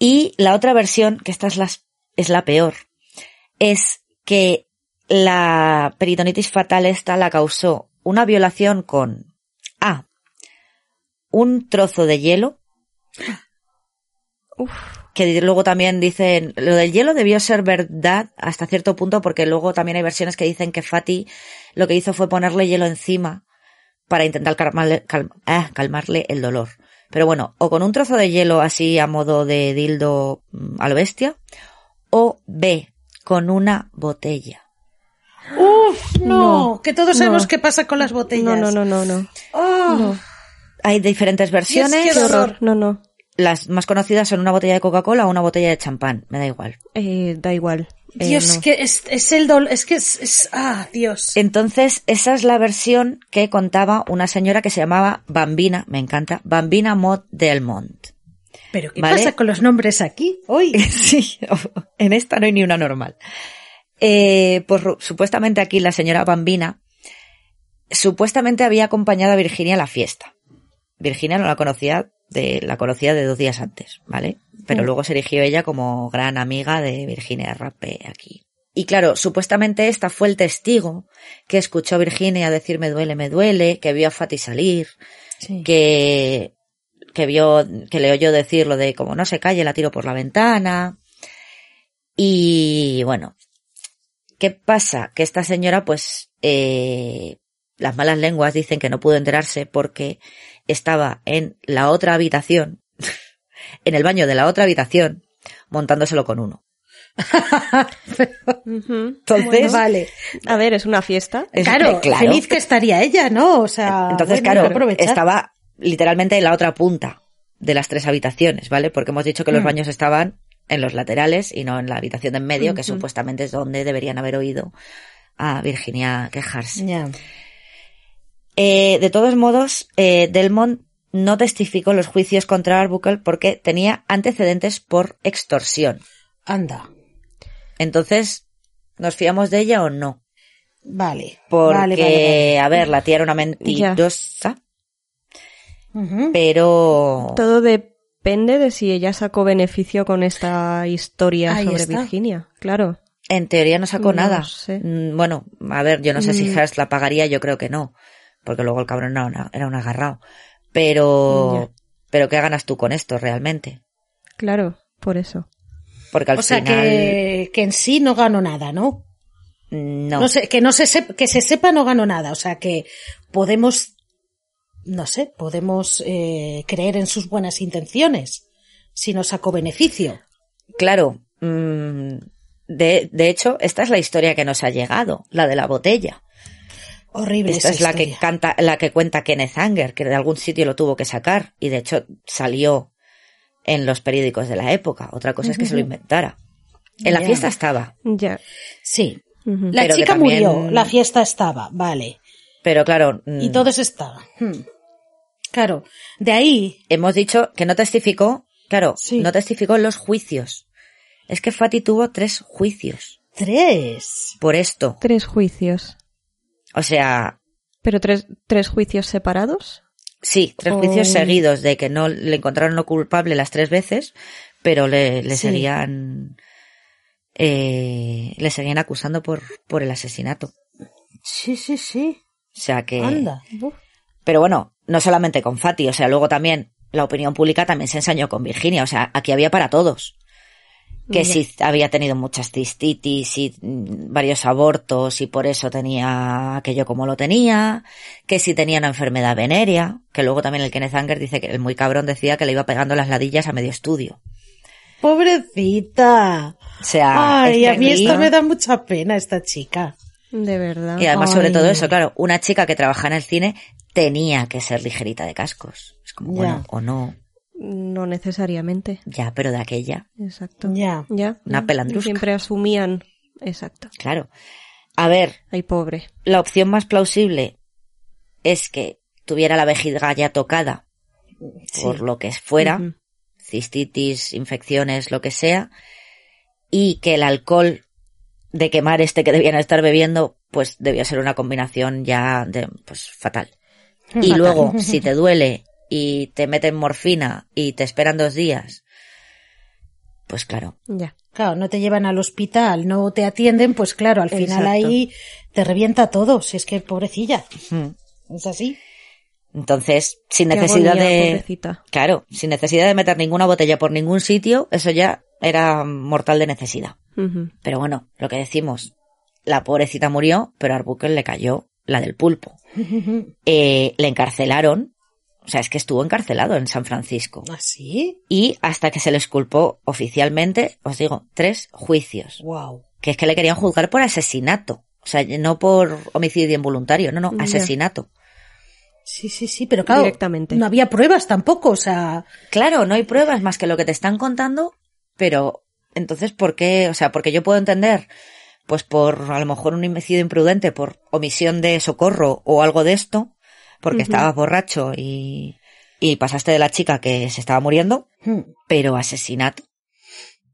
Y la otra versión, que esta es la, es la peor, es que la peritonitis fatal esta la causó una violación con A. Un trozo de hielo. Uf. Que luego también dicen, lo del hielo debió ser verdad hasta cierto punto porque luego también hay versiones que dicen que Fatty lo que hizo fue ponerle hielo encima para intentar calmarle, cal- ah, calmarle el dolor. Pero bueno, o con un trozo de hielo así a modo de dildo mm, a lo bestia, o B, con una botella. Uf, no, No, que todos sabemos no. qué pasa con las botellas. No, no, no, no, no. Oh, Hay diferentes versiones. Qué horror. No, no. Las más conocidas son una botella de Coca-Cola o una botella de champán, me da igual. Eh, da igual. Eh, Dios, no. que es, es el dolor, es que es, es- ah, Dios. Entonces, esa es la versión que contaba una señora que se llamaba Bambina, me encanta, Bambina Mott Delmont. Pero ¿qué ¿vale? pasa con los nombres aquí hoy? Sí, en esta no hay ni una normal. Eh, pues supuestamente aquí la señora Bambina supuestamente había acompañado a Virginia a la fiesta. Virginia no la conocía de, la conocía de dos días antes, ¿vale? Pero luego se erigió ella como gran amiga de Virginia Rappe aquí. Y claro, supuestamente esta fue el testigo que escuchó a Virginia decir me duele, me duele, que vio a Fati salir, Sí. que, que vio, que le oyó decir lo de como no se calle, la tiro por la ventana. Y bueno, ¿qué pasa? Que esta señora, pues, eh, las malas lenguas dicen que no pudo enterarse porque estaba en la otra habitación, en el baño de la otra habitación, montándoselo con uno. Entonces, vale. A ver, es una fiesta. es- Claro, claro. feliz que estaría ella, ¿no? O sea, Entonces, bueno, claro, estaba literalmente en la otra punta de las tres habitaciones, ¿vale? Porque hemos dicho que los Mm. baños estaban en los laterales y no en la habitación de en medio, que supuestamente es donde deberían haber oído a Virginia quejarse. Ya. Eh, de todos modos, eh, Delmont no testificó en los juicios contra Arbuckle porque tenía antecedentes por extorsión. Anda. Entonces, ¿nos fiamos de ella o no? Vale. Porque, Vale, vale, a ver, la tía era una mentirosa, pero... Todo depende de si ella sacó beneficio con esta historia Ahí sobre está. Virginia. Claro. En teoría no sacó No nada. sé. Mm, Bueno, a ver, yo no sé si Mm. Hearst la pagaría, yo creo que no. Porque luego el cabrón era, una- era un agarrado. Pero, pero ¿qué ganas tú con esto realmente? Claro, por eso. Porque al O sea, final, que, que en sí no ganó nada, ¿no? no. No sé, que no se sepa, que se sepa no ganó nada. O sea, que podemos, no sé, podemos eh, creer en sus buenas intenciones si no sacó beneficio. Claro. mm, de, de hecho, esta es la historia que nos ha llegado, la de la botella. Horrible. Esta esa es la que canta, la que cuenta Kenneth Anger, que de algún sitio lo tuvo que sacar y de hecho salió en los periódicos de la época. Otra cosa es que se lo inventara. En la fiesta estaba, Ya. Sí. La chica también- murió, la fiesta estaba, vale. pero claro, mm, Y todos estaban. Hmm. Claro. De ahí, hemos dicho que no testificó, claro, Sí. no testificó en los juicios. Es que Fati tuvo tres juicios Tres. por esto. Tres juicios. O sea, ¿Pero tres, tres juicios separados? sí, tres juicios seguidos de que no le encontraron no culpable las tres veces, pero le, le Sí. seguían, eh, le seguían acusando por, por el asesinato. Sí, sí, sí. O sea que, Anda. pero bueno, no solamente con Fati, o sea, luego también la opinión pública también se ensañó con Virginia, o sea, aquí había para todos. Que si había tenido muchas cistitis y mm, varios abortos y por eso tenía aquello como lo tenía, que si tenía una enfermedad venérea, que luego también el Kenneth Anger dice que el muy cabrón decía que le iba pegando las ladillas a medio estudio. Pobrecita. O sea, Ay, a mí esto me da mucha pena, esta chica. De verdad. Y además, sobre todo eso, claro, una chica que trabaja en el cine tenía que ser ligerita de cascos. Es como, Ya. bueno, o no, No necesariamente. ya, pero de aquella, Exacto. Ya. Ya. Una ya. pelandrusca. Siempre asumían. Exacto. claro. A ver, Ay, pobre. la opción más plausible es que tuviera la vejiga ya tocada por lo que fuera, cistitis, infecciones, lo que sea, y que el alcohol de quemar este que debían estar bebiendo, pues debía ser una combinación ya de, pues fatal. Y luego, si te duele y te meten morfina y te esperan dos días, pues claro, Ya. Claro, no te llevan al hospital, no te atienden, pues claro, al final Exacto. ahí te revienta todo. Si es que pobrecilla. mm. Es así. entonces, sin Qué necesidad agonía, de, pobrecita. claro, sin necesidad de meter ninguna botella por ningún sitio, eso ya era mortal de necesidad. Pero bueno, lo que decimos, la pobrecita murió, pero a Arbuckle le cayó la del pulpo. Eh, le encarcelaron, o sea, es que estuvo encarcelado en San Francisco. ¿Así? Y hasta que se le esculpó oficialmente, os digo, tres juicios. Wow. Que es que le querían juzgar por asesinato. O sea, no por homicidio involuntario, no, no, asesinato. Sí, sí, sí, pero claro, Directamente. no había pruebas tampoco, o sea, Claro, no hay pruebas más que lo que te están contando, pero entonces, ¿por qué? O sea, porque yo puedo entender, pues por a lo mejor un homicidio imprudente, por omisión de socorro o algo de esto, porque estabas borracho y, y pasaste de la chica que se estaba muriendo, hmm, pero asesinato.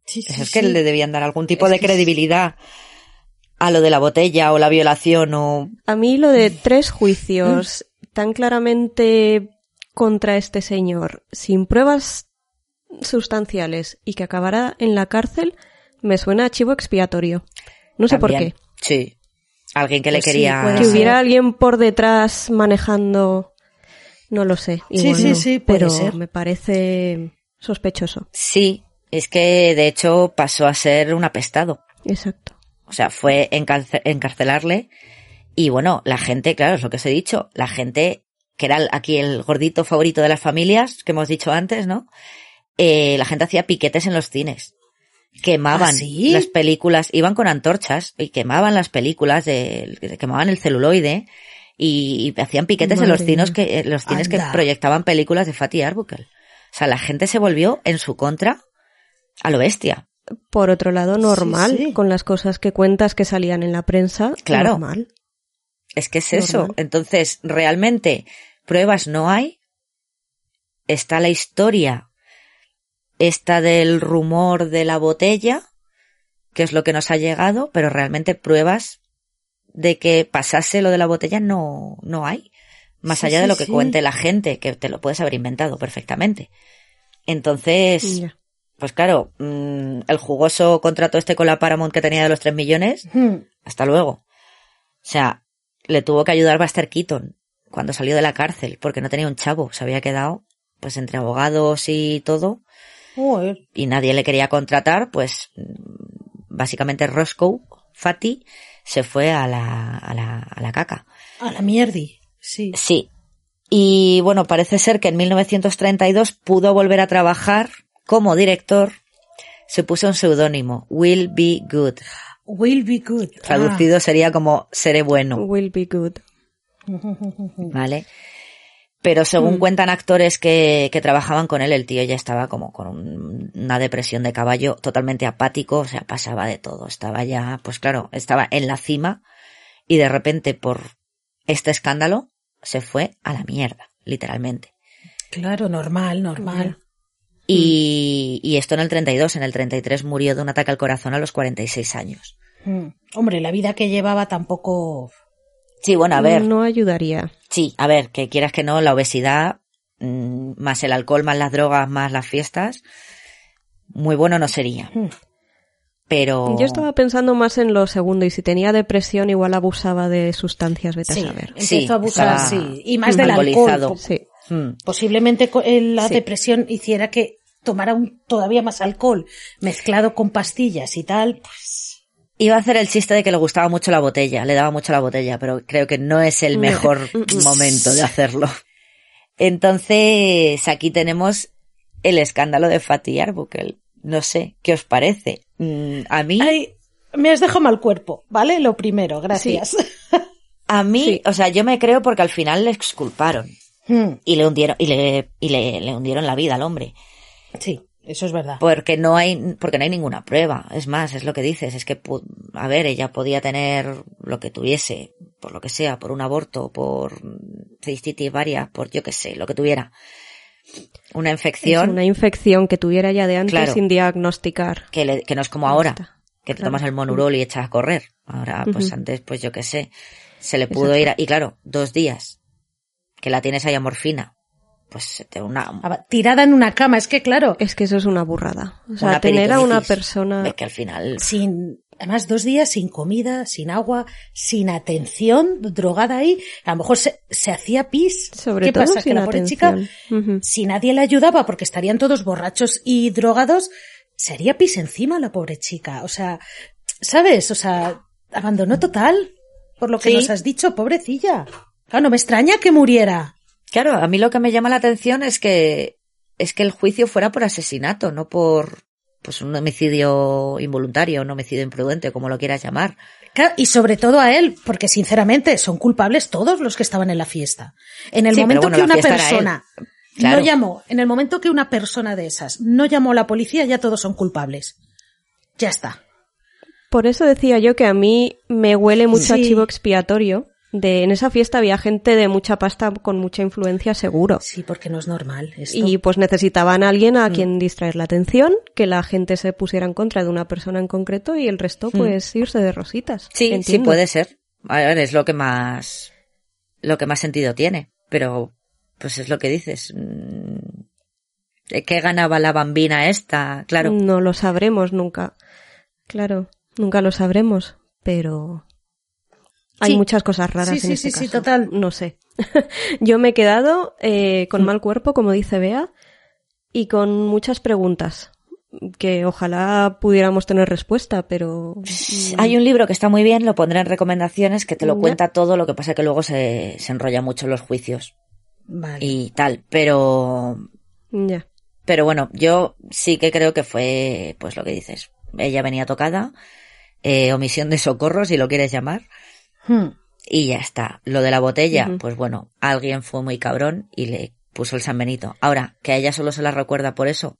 sí, sí, Eso es sí. que le debían dar algún tipo Es de credibilidad a lo de la botella o la violación o... A mí lo de tres juicios tan claramente contra este señor, sin pruebas sustanciales y que acabara en la cárcel, me suena a chivo expiatorio. No sé por qué. Sí. Alguien que le Pues quería... Que ser. hubiera alguien por detrás manejando, no lo sé. Sí, igual sí, no, sí, puede pero ser. me parece sospechoso. Sí, es que de hecho pasó a ser un apestado. Exacto. O sea, fue encarce- encarcelarle y bueno, la gente, claro, es lo que os he dicho, la gente que era aquí el gordito favorito de las familias, que hemos dicho antes, ¿no? Eh, la gente hacía piquetes en los cines. Quemaban ¿Ah, sí? las películas, iban con antorchas y quemaban las películas, de, quemaban el celuloide y, y hacían piquetes en los cines que, los cines que proyectaban películas de Fatih Arbuckle. O sea, la gente se volvió en su contra a lo bestia. Por otro lado, normal, sí. con las cosas que cuentas que salían en la prensa. Claro. Normal. Es que es eso. Entonces, realmente, pruebas no hay. Está la historia, esta del rumor de la botella, que es lo que nos ha llegado, pero realmente pruebas de que pasase lo de la botella no, no hay. Más Sí, allá de sí, lo que sí. cuente la gente, que te lo puedes haber inventado perfectamente. Entonces, Ya. pues claro, mm, el jugoso contrato este con la Paramount que tenía de los 3 millones, Hmm, hasta luego. O sea, le tuvo que ayudar Buster Keaton cuando salió de la cárcel, porque no tenía un chavo, se había quedado pues entre abogados y todo, joder. y nadie le quería contratar, pues básicamente Roscoe, Fatty, se fue a la, a la, a la caca. A la mierdi, sí. Sí. Y bueno, parece ser que en 1932 pudo volver a trabajar como director. Se puso un seudónimo, Will Be Good. Will be good. Traducido sería como seré bueno. Will be good. ¿vale? Pero según cuentan actores que, que trabajaban con él, el tío ya estaba como con un- una depresión de caballo totalmente apático, o sea, pasaba de todo. Estaba ya, pues claro, estaba en la cima y de repente por este escándalo se fue a la mierda, literalmente. Claro, normal, normal. Y, y esto en el 32, en el 33 murió de un ataque al corazón a los 46 años. Mm. Hombre, la vida que llevaba tampoco. Sí, bueno, a ver, No ayudaría. Sí, a ver, que quieras que no, la obesidad, mm, más el alcohol, más las drogas, más las fiestas, muy bueno no sería. Mm. Pero... Yo estaba pensando más en lo segundo y si tenía depresión igual abusaba de sustancias, vete Sí, a saber. empezó Sí, a abusar, sí. Y más del alcoholizado. alcohol. Sí. Mm. Posiblemente co- eh, la Sí. depresión hiciera que tomara un, todavía más alcohol mezclado con pastillas y tal. Pues, Iba a hacer el chiste de que le gustaba mucho la botella, le daba mucho la botella, pero creo que no es el mejor momento de hacerlo. Entonces, aquí tenemos el escándalo de Fatih Arbuckle. No sé, ¿qué os parece? Mm, A mí, ay, me has dejado mal cuerpo, ¿vale? Lo primero, gracias. a mí, Sí. o sea, yo me creo porque al final le exculparon Mm, y le hundieron, y le, y le, le hundieron la vida al hombre. sí, eso es verdad. Porque no hay, porque no hay ninguna prueba. Es más, es lo que dices, es que, pu- a ver, ella podía tener lo que tuviese, por lo que sea, por un aborto, por cistitis varias, por yo que sé, lo que tuviera. Una Es infección una infección que tuviera ya de antes Claro. sin diagnosticar. que, le- que no es como ahora, está. que te Claro. tomas el monurol y echas a correr. Ahora, pues antes, pues yo que sé, se le pudo Exacto. ir, a- y claro, dos días, que la tienes ahí a morfina, pues te una, Ah, Tirada en una cama, es que claro, Es que eso es una burrada. O sea, una tener a una persona... Es que al final, sin, además dos días sin comida, sin agua, sin atención, drogada ahí, a lo mejor se, se hacía pis. Sobre ¿Qué todo pasa? sin que la pobre atención. chica, si nadie le ayudaba porque estarían todos borrachos y drogados, se haría pis encima la pobre chica. O sea, ¿sabes? O sea, abandono total, por lo que Sí. nos has dicho, pobrecilla. Claro, no me extraña que muriera. Claro, a mí lo que me llama la atención es que es que el juicio fuera por asesinato, no por pues un homicidio involuntario, un homicidio imprudente, como lo quieras llamar. Claro, y sobre todo a él, porque sinceramente son culpables todos los que estaban en la fiesta. En el Sí, momento bueno, que una persona Claro. no llamó, en el momento que una persona de esas no llamó a la policía, ya todos son culpables. Ya está. Por eso decía yo que a mí me huele mucho a Sí. chivo expiatorio. De en esa fiesta había gente de mucha pasta con mucha influencia seguro. Sí, porque no es normal esto. Y pues necesitaban a alguien Mm. a quien distraer la atención, que la gente se pusiera en contra de una persona en concreto y el resto pues irse de rositas. Mm. Sí, sí puede ser. A ver, es lo que más lo que más sentido tiene, pero pues es lo que dices. Mm, ¿de ¿Qué ganaba la bambina esta? Claro. No lo sabremos nunca. Claro, nunca lo sabremos, pero hay Sí. muchas cosas raras Sí, en sí, este sí, sí, caso. total. No sé. Yo me he quedado eh, Mm. con mal cuerpo, como dice Bea, y con muchas preguntas que ojalá pudiéramos tener respuesta, pero Hay un libro que está muy bien, lo pondré en recomendaciones, que te lo Ya. cuenta todo, lo que pasa que luego se, se enrolla mucho en los juicios Vale. y tal, pero ya. Pero bueno, yo sí que creo que fue, pues lo que dices. Ella venía tocada, eh, omisión de socorro, si lo quieres llamar, Hmm. y ya está. Lo de la botella, pues bueno, alguien fue muy cabrón y le puso el San Benito. Ahora, que a ella solo se la recuerda por eso.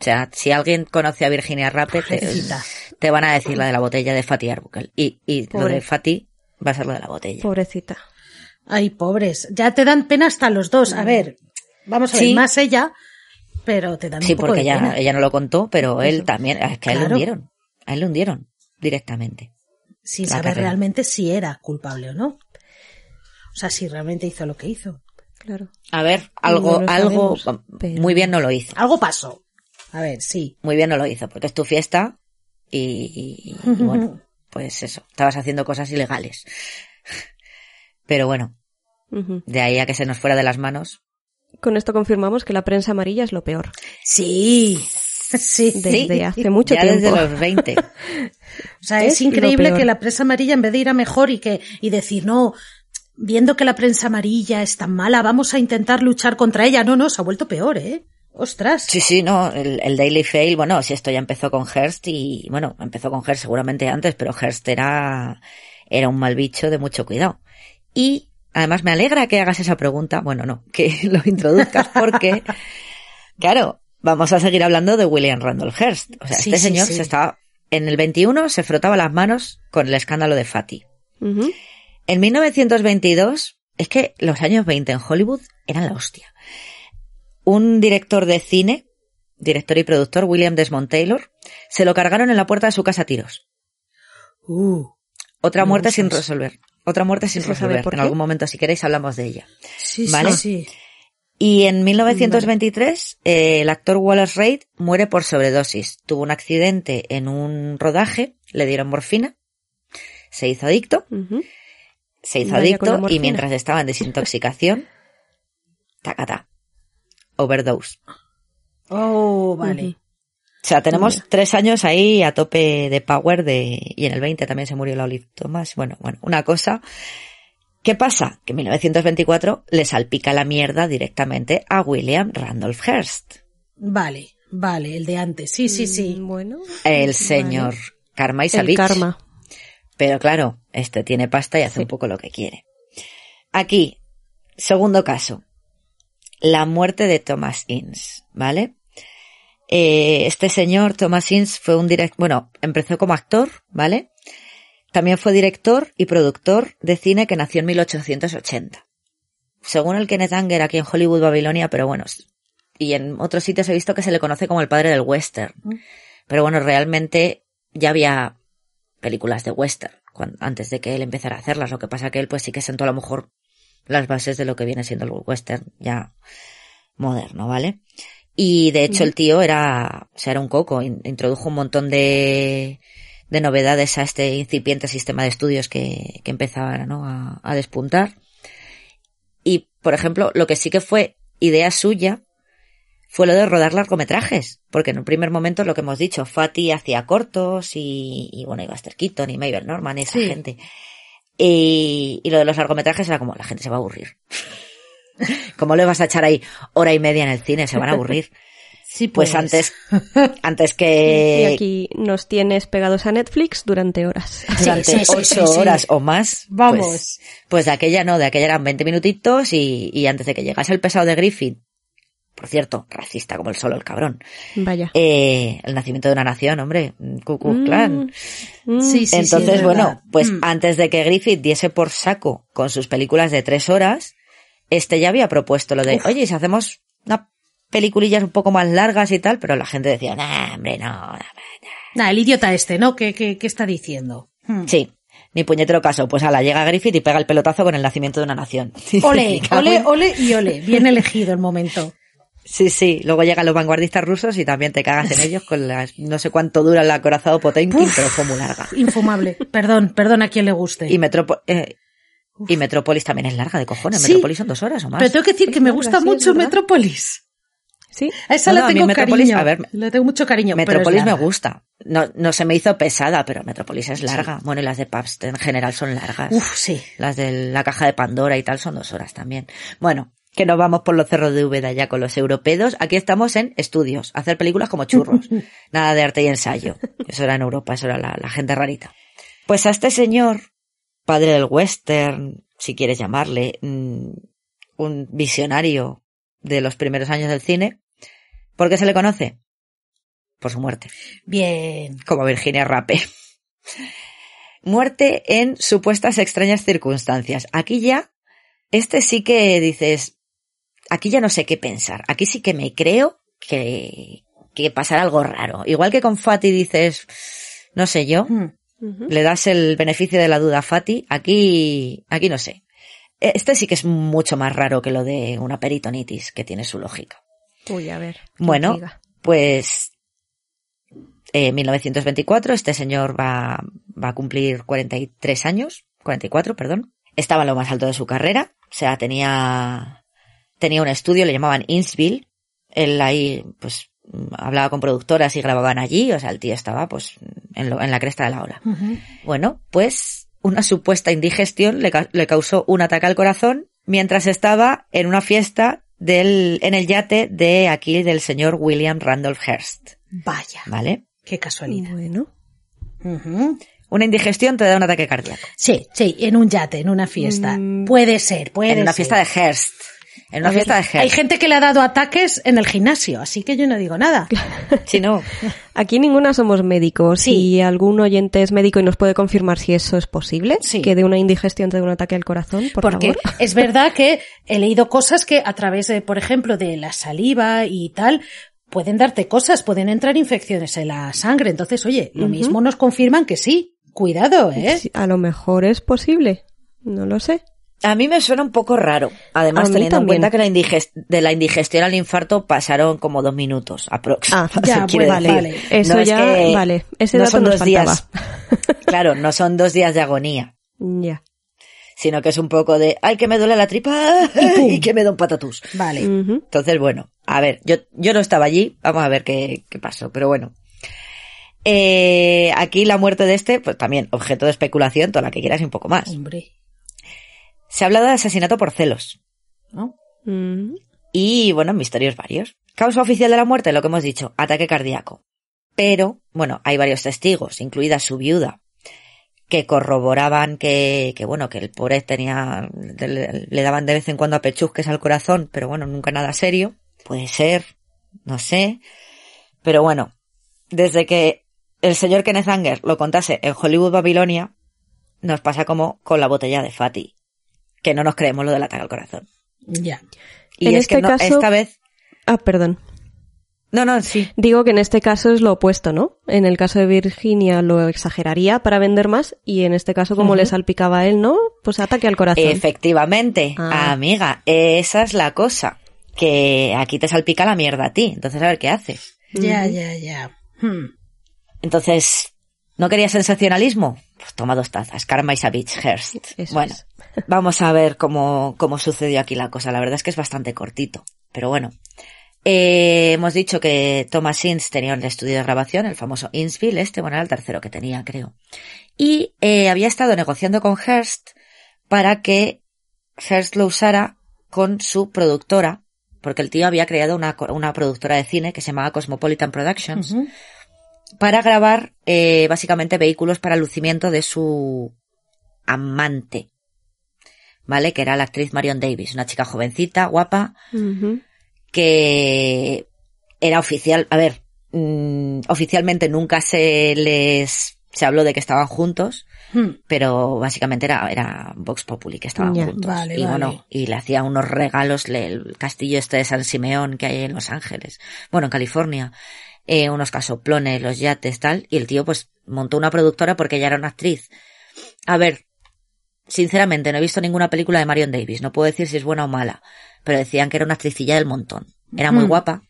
O sea, si alguien conoce a Virginia Rappe, te, van a decir la de la botella de Fatih Arbuckle. Y, y lo de Fatih va a ser lo de la botella. Pobrecita. Ay, pobres. Ya te dan pena hasta los dos. A ver, vamos a ver, Sí. más ella, pero te dan Sí, un poco porque de ella, pena. ella no lo contó, pero él Eso. también, es que a él le Claro. hundieron. A él le hundieron directamente. Sin la saber carrera. realmente si era culpable o no. O sea, si realmente hizo lo que hizo. Claro. A ver, algo, No algo, sabemos, pero- muy bien no lo hizo. Algo pasó. A ver, sí. Muy bien no lo hizo, porque es tu fiesta y, y- y bueno, pues eso, estabas haciendo cosas ilegales. Pero bueno, de ahí a que se nos fuera de las manos. Con esto confirmamos que la prensa amarilla es lo peor. Sí. Sí. Desde hace mucho ya tiempo. desde los 20. O sea, Es es, increíble que la prensa amarilla, en vez de ir a mejor y que, y decir, no, viendo que la prensa amarilla es tan mala, vamos a intentar luchar contra ella. No, no, se ha vuelto peor, ¿eh? Ostras. Sí, sí, no, el, el Daily Fail, bueno, si esto ya empezó con Hearst y, bueno, empezó con Hearst seguramente antes, pero Hearst era, era un mal bicho de mucho cuidado. Y además me alegra que hagas esa pregunta, bueno, no, que lo introduzcas porque, claro, vamos a seguir hablando de William Randolph Hearst. O sea, Sí, este sí, señor sí. se estaba, en el 21 se frotaba las manos con el escándalo de Fatty. En 1922, es que los años 20 en Hollywood eran la hostia. Un director de cine director y productor William Desmond Taylor, se lo cargaron en la puerta de su casa a tiros. Uh, Otra muerte sin eso. resolver. Otra muerte sin ¿Se sabe resolver. por En algún momento, si queréis, hablamos de ella. sí, ¿Vale? sí, sí. Y en 1923, eh, el actor Wallace Reid muere por sobredosis. Tuvo un accidente en un rodaje, le dieron morfina, se hizo adicto, se hizo Vaya adicto y mientras estaba en desintoxicación, tacata, overdose. Oh, vale. O sea, tenemos tres años ahí a tope de power de, y en el 20 también se murió la Olive Thomas. Bueno, bueno, una cosa. ¿Qué pasa? Que en 1924 le salpica la mierda directamente a William Randolph Hearst, Vale, vale, el de antes. Sí, sí, sí. Mm, Bueno. el señor Karma El Isavich. karma. Pero claro, este tiene pasta y hace Sí. un poco lo que quiere. Aquí, segundo caso. La muerte de Thomas Innes, ¿vale? Eh, este señor, Thomas Innes, fue un director, bueno, empezó como actor, ¿vale? También fue director y productor de cine que nació en 1880. Según el Kenneth Anger aquí en Hollywood, Babilonia, pero bueno, y en otros sitios he visto que se le conoce como el padre del western. Pero bueno, realmente ya había películas de western antes de que él empezara a hacerlas. Lo que pasa que él pues sí que sentó a lo mejor las bases de lo que viene siendo el western ya moderno, ¿vale? Y de hecho el tío era, o sea, era un coco, in- introdujo un montón de, de novedades a este incipiente sistema de estudios que, que empezaba ¿no? a, a despuntar. Y, por ejemplo, lo que sí que fue idea suya fue lo de rodar largometrajes, porque en un primer momento lo que hemos dicho, Fatty hacía cortos y, y bueno, y Buster Keaton y Mabel Norman y esa Sí. gente. Y, y lo de los largometrajes era como, la gente se va a aburrir. ¿Cómo le vas a echar ahí hora y media en el cine? Se van a aburrir. Sí, Pues, antes, antes que Y aquí nos tienes pegados a Netflix durante horas. durante sí, sí, ocho horas o más. Vamos. Pues, pues de aquella no, de aquella eran 20 minutitos y, y antes de que llegase el pesado de Griffith, por cierto, racista como el solo el cabrón, Vaya. eh, el nacimiento de una nación, hombre, Ku Klux Klan. Mm, Sí, sí, sí, Entonces, es bueno, pues Mm. antes de que Griffith diese por saco con sus películas de tres horas, este ya había propuesto lo de, oye, ¿y si hacemos una peliculillas un poco más largas y tal, pero la gente decía, nah, hombre, no, no, no". Nah, el idiota este, ¿no? ¿Qué, qué, qué está diciendo? Hmm. Sí, ni puñetero caso. Pues ala, llega Griffith y pega el pelotazo con el nacimiento de una nación. Ole, ole, ole y ole. Bien elegido el momento. Sí, sí. Luego llegan los vanguardistas rusos y también te cagas en ellos con las, no sé cuánto dura el acorazado Potemkin, Uf. pero fue muy larga. Infumable. Perdón, perdón a quien le guste. Y, Metropo- eh, y Metrópolis también es larga de cojones. Sí. Metrópolis son dos horas o más. Pero tengo que decir que me gusta mucho. Metrópolis. Sí. A esa No, la no, a tengo Metrópolis, cariño. a ver, le tengo mucho cariño. Metrópolis me gusta. No, no se me hizo pesada, pero Metrópolis es larga. Bueno, y las de Pabst en general son largas. Uf, sí. Las de la caja de Pandora y tal son dos horas también. Bueno, que nos vamos por los cerros de Úbeda ya con los europeos. Aquí estamos en estudios, hacer películas como churros. Nada de arte y ensayo. Eso era en Europa, eso era la, la gente rarita. Pues a este señor, padre del western, si quieres llamarle, mm, un visionario de los primeros años del cine, ¿por qué se le conoce? Por su muerte Bien. como Virginia Rape. Muerte en supuestas extrañas circunstancias. Aquí ya, este sí que dices, aquí ya no sé qué pensar. Aquí sí que me creo que, que pasará algo raro. Igual que con Fati dices, no sé yo, Hmm. Le das el beneficio de la duda a Fati, aquí, aquí no sé. Este sí que es mucho más raro que lo de una peritonitis, que tiene su lógica. Uy, a ver. Bueno, intriga. pues en 1924 este señor va, va a cumplir 43 años, 44, perdón. Estaba en lo más alto de su carrera, o sea, tenía, tenía un estudio, le llamaban Innsville. Él ahí, pues, hablaba con productoras y grababan allí, o sea, el tío estaba, pues, en, lo- en la cresta de la ola. Bueno, pues una supuesta indigestión le, le causó un ataque al corazón mientras estaba en una fiesta del, en el yate de aquí del señor William Randolph Hearst. Vaya. ¿Vale? Qué casualidad. Bueno. Una indigestión te da un ataque cardíaco. Sí, sí, en un yate, en una fiesta. Mm. Puede ser, puede En una ser. fiesta de Hearst. En una fiesta de. Hay gente que le ha dado ataques en el gimnasio, así que yo no digo nada. Sí, no. Aquí ninguna somos médicos. Sí. Si algún oyente es médico y nos puede confirmar si eso es posible, Sí. que de una indigestión te dé un ataque al corazón, por Porque favor. es verdad que he leído cosas que a través de, por ejemplo, de la saliva y tal, pueden darte cosas, pueden entrar infecciones en la sangre. Entonces, oye, lo mismo nos confirman que sí. Cuidado, ¿eh? A lo mejor es posible. No lo sé. A mí me suena un poco raro. Además, teniendo en también. cuenta que la de la indigestión al infarto pasaron como dos minutos aprox. Ah, Ya, decir, vale. Eso no es ya, que- vale. Ese no dato son nos dos faltaba. días. Claro, no son dos días de agonía, Ya. sino que es un poco de, ay, que me duele la tripa y que me da un patatús. Vale. Entonces, bueno, a ver, yo, yo no estaba allí, vamos a ver qué, qué pasó, pero bueno. Eh, aquí la muerte de este, pues también objeto de especulación, toda la que quieras y un poco más. Hombre. Se ha hablado de asesinato por celos, ¿no? Mm. Y bueno, misterios varios. Causa oficial de la muerte, lo que hemos dicho, ataque cardíaco. Pero, bueno, hay varios testigos, incluida su viuda, que corroboraban que, que bueno, que el pobre tenía, le, le daban de vez en cuando apechusques al corazón, pero bueno, nunca nada serio. Puede ser, no sé. Pero bueno, desde que el señor Kenneth Anger lo contase en Hollywood Babilonia, nos pasa como con la botella de Fatty, que no nos creemos lo del ataque al corazón. Ya. Y En es que este no, caso- esta vez, Ah, perdón. no, no, sí. Digo que en este caso es lo opuesto, ¿no? En el caso de Virginia lo exageraría para vender más y en este caso como le salpicaba a él, ¿no? Pues ataque al corazón. Efectivamente, Ah. amiga, esa es la cosa. Que aquí te salpica la mierda a ti. Entonces, a ver qué haces. Ya, ya, ya. Hmm. Entonces, ¿no querías sensacionalismo? Pues toma dos tazas. Karma is a bitch, Hearst. Eso bueno, es. Vamos a ver cómo, cómo sucedió aquí la cosa. La verdad es que es bastante cortito. Pero bueno. Eh, hemos dicho que Thomas Ince tenía un estudio de grabación, el famoso Innsville, este, bueno, era el tercero que tenía, creo. Y eh, había estado negociando con Hearst para que Hearst lo usara con su productora, porque el tío había creado una, una productora de cine que se llamaba Cosmopolitan Productions, para grabar eh, básicamente vehículos para lucimiento de su amante, ¿vale? Que era la actriz Marion Davis, una chica jovencita, guapa, que era oficial, a ver, mm, oficialmente nunca se les, se habló de que estaban juntos, Hmm. pero básicamente era, era Vox Populi que estaban Ya. juntos. Vale, y vale. bueno, y le hacía unos regalos, le- el castillo este de San Simeón que hay en Los Ángeles, bueno, en California, eh, unos casoplones, los yates, tal, y el tío pues montó una productora porque ella era una actriz. A ver, sinceramente no he visto ninguna película de Marion Davis, no puedo decir si es buena o mala, pero decían que era una actricilla del montón. Era muy Mm. guapa.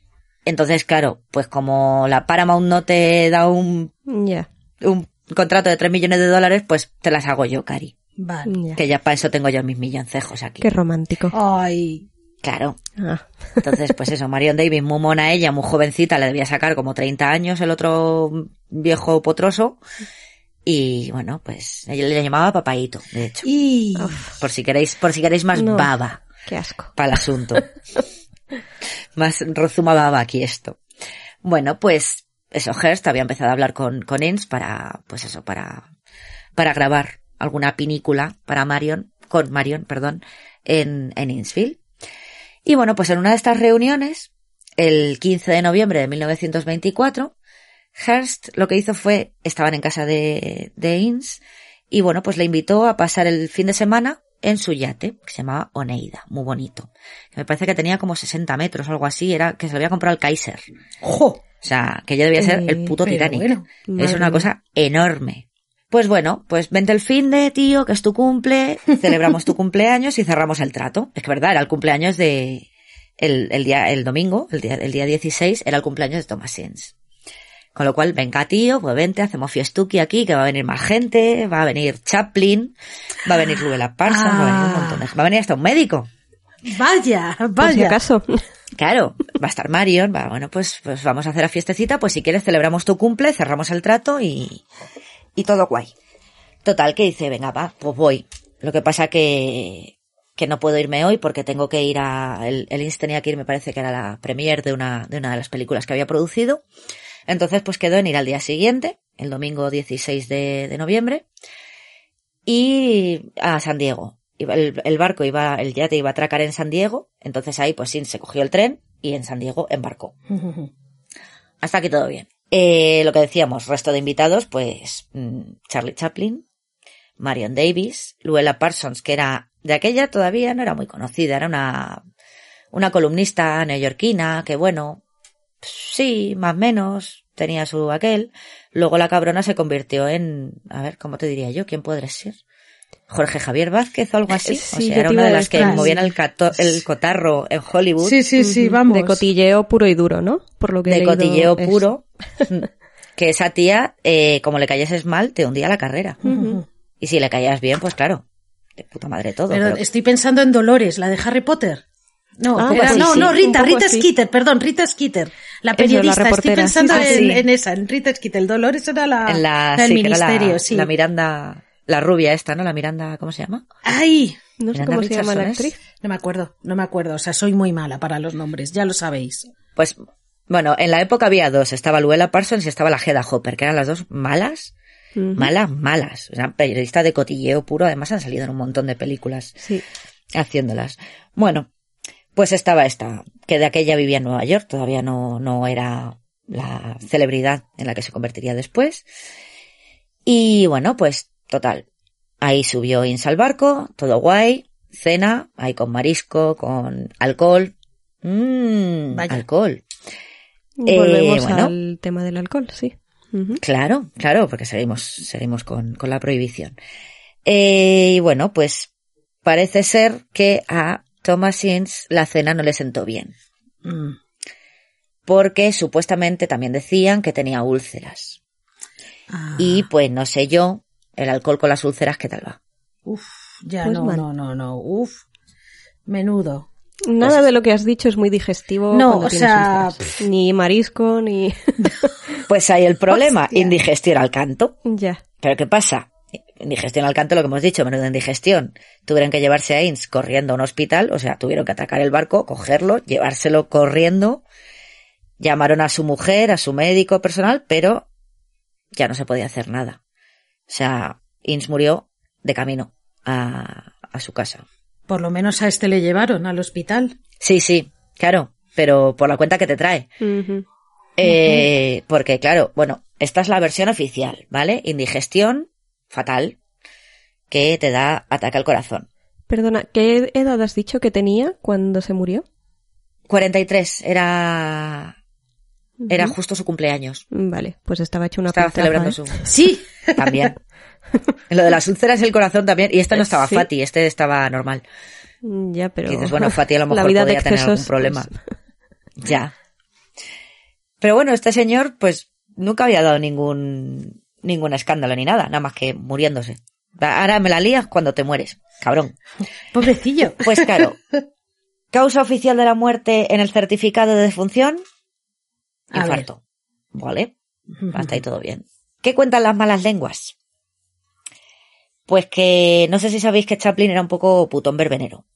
Entonces, claro, pues como la Paramount no te da un, Ya. un contrato de 3 millones de dólares, pues te las hago yo, Cari. Vale. Que ya para eso tengo yo mis milloncejos aquí. Qué romántico. Ay. Claro. Ah. Entonces, pues eso, Marion Davis, muy mona ella, muy jovencita, le debía sacar como 30 años el otro viejo potroso. Y bueno, pues ella le llamaba papaíto, de hecho. Y... Por si queréis, por si queréis más No. baba Qué asco. para el asunto. más rozuma baba aquí esto. Bueno, pues eso, Hearst había empezado a hablar con, con para, pues eso, para, para grabar alguna pinícula para Marion, con Marion, perdón, en, en Innsville. Y bueno, pues en una de estas reuniones, el 15 de noviembre de 1924, Hearst lo que hizo fue, estaban en casa de, de Ince, y bueno, pues le invitó a pasar el fin de semana en su yate, que se llamaba Oneida, muy bonito. Me parece que tenía como 60 metros o algo así, era que se lo había comprado el Kaiser. ¡Jo! O sea, que yo debía ser el Eh, puto pero Titanic. bueno, es una cosa enorme. Pues bueno, pues vente el fin de, tío, que es tu cumple, celebramos tu cumpleaños y cerramos el trato. Es que verdad, era el cumpleaños de, el, el día, el domingo, el día, el día 16, era el cumpleaños de Thomas Sins. Con lo cual, venga tío, pues vente, hacemos fiestuki aquí, que va a venir más gente, va a venir Chaplin, va a venir Luella Parsons, va a venir un montón de, va a venir hasta un médico. Vaya, vaya. acaso. Claro, va a estar Marion, va, bueno, pues, pues vamos a hacer la fiestecita, pues si quieres celebramos tu cumple, cerramos el trato y, y todo guay. Total, que dice, venga, va, pues voy. Lo que pasa que, que no puedo irme hoy porque tengo que ir a, el, el Inns tenía que ir, me parece que era la premiere de una, de una de las películas que había producido. Entonces, pues quedó en ir al día siguiente, el domingo 16 de, de noviembre, y a San Diego. El, el barco iba, el yate iba a atracar en San Diego, entonces ahí pues sí, se cogió el tren y en San Diego embarcó. Hasta aquí todo bien. Eh, lo que decíamos, resto de invitados, pues mm, Charlie Chaplin, Marion Davis, Luella Parsons, que era de aquella todavía no era muy conocida, era una, una columnista neoyorquina que bueno, sí, más o menos, tenía su aquel. Luego la cabrona se convirtió en, a ver, ¿cómo te diría yo? ¿Quién podría ser? Jorge Javier Vázquez o algo así. Sí, o sea, era una de las que movían el, cato- el cotarro en Hollywood. Sí, sí, sí, vamos. De cotilleo puro y duro, ¿no? Por lo que he de cotilleo es- puro. que esa tía, eh, como le cayese mal, te hundía la carrera. Y si le caías bien, pues claro, de puta madre todo. Pero pero- estoy pensando en Dolores, la de Harry Potter. No, Ah, era- no, sí, no, un Rita, Rita así. Skeeter, perdón, Rita Skeeter, la Eso, la periodista. estoy pensando en, sí. en esa, en Rita Skeeter. El Dolores era la, en la, la del la- ministerio, sí. la Miranda, la rubia esta, ¿no? La Miranda, ¿cómo se llama? Ay, No sé Miranda cómo se llama la actriz. no me acuerdo, no me acuerdo. O sea, soy muy mala para los nombres, ya lo sabéis. Pues, bueno, en la época había dos. Estaba Luella Parsons y estaba la Hedda Hopper, que eran las dos malas, malas, malas. O sea, periodistas de cotilleo puro. Además han salido en un montón de películas Sí. haciéndolas. Bueno, pues estaba esta, que de aquella vivía en Nueva York, todavía no, no era la celebridad en la que se convertiría después. Y bueno, pues total, ahí subió Insa al barco, todo guay, cena, ahí con marisco, con alcohol. Mmm, alcohol. Eh, Volvemos bueno. al tema del alcohol, sí. Claro, claro, porque seguimos, seguimos con, con la prohibición. Eh, y bueno, pues parece ser que a Thomas Ince la cena no le sentó bien. Mm. Porque supuestamente también decían que tenía úlceras. Ah, Y pues no sé yo, el alcohol con las úlceras, ¿qué tal va? uf, ya Pues no, mal. no, no, no, uf, menudo. Nada de lo que has dicho es muy digestivo. No, o sea. Ni marisco, ni... Pues ahí el problema, Hostia. indigestión al canto. ya. Pero ¿qué pasa? Indigestión al canto, lo que hemos dicho, menuda indigestión. Tuvieron que llevarse a Ince corriendo a un hospital, o sea, tuvieron que atacar el barco, cogerlo, llevárselo corriendo. Llamaron a su mujer, a su médico personal, pero ya no se podía hacer nada. O sea, Ince murió de camino a, a su casa. Por lo menos a este le llevaron al hospital. Sí, sí, claro, pero por la cuenta que te trae. Eh, porque claro, bueno, esta es la versión oficial, ¿vale? Indigestión fatal que te da ataque al corazón. Perdona, ¿qué edad has dicho que tenía cuando se murió? 43 era era justo su cumpleaños. Vale, pues estaba hecho una Estaba celebrando ¿eh? su Sí, también. Lo de las úlceras y el corazón también y este no estaba Sí. Fati, este estaba normal. Ya, pero... Y dices, bueno, Fati a lo mejor podría tener algún problema. pues, Ya. Pero bueno, este señor pues nunca había dado ningún ningún escándalo ni nada, nada más que muriéndose. Ahora me la lías cuando te mueres, cabrón. pobrecillo. Pues claro. Causa oficial de la muerte en el certificado de defunción. A ver. Infarto. Vale. Hasta ahí todo bien. ¿Qué cuentan las malas lenguas? Pues que no sé si sabéis que Chaplin era un poco putón verbenero.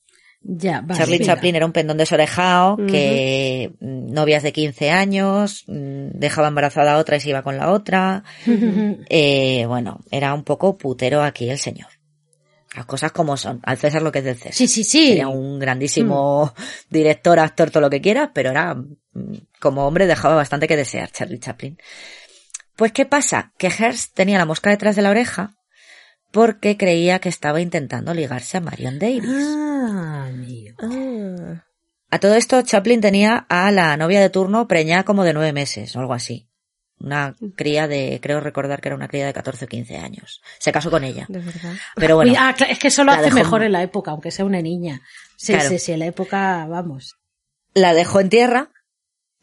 Ya, vale. Charlie venga. Chaplin era un pendón desorejado que mm, novias de 15 años, mm, dejaba embarazada a otra y se iba con la otra. Eh, bueno, era un poco putero aquí el señor. Las cosas como son. Al César lo que es del César. Sí, sí, sí. Era un grandísimo director, actor, todo lo que quieras, pero era, mm, como hombre, dejaba bastante que desear Charlie Chaplin. Pues, ¿qué pasa? Que Hearst tenía la mosca detrás de la oreja porque creía que estaba intentando ligarse a Marion Davis. Ah. Ah, A todo esto, Chaplin tenía a la novia de turno preñada como de nueve meses o algo así. Una cría de, creo recordar que era una cría de 14 o 15 años. Se casó con ella. de verdad. Pero bueno, Uy, ah, es que eso lo la hace dejó- mejor en la época, aunque sea una niña. Sí, Claro. sí, sí, en la época, vamos. la dejó en tierra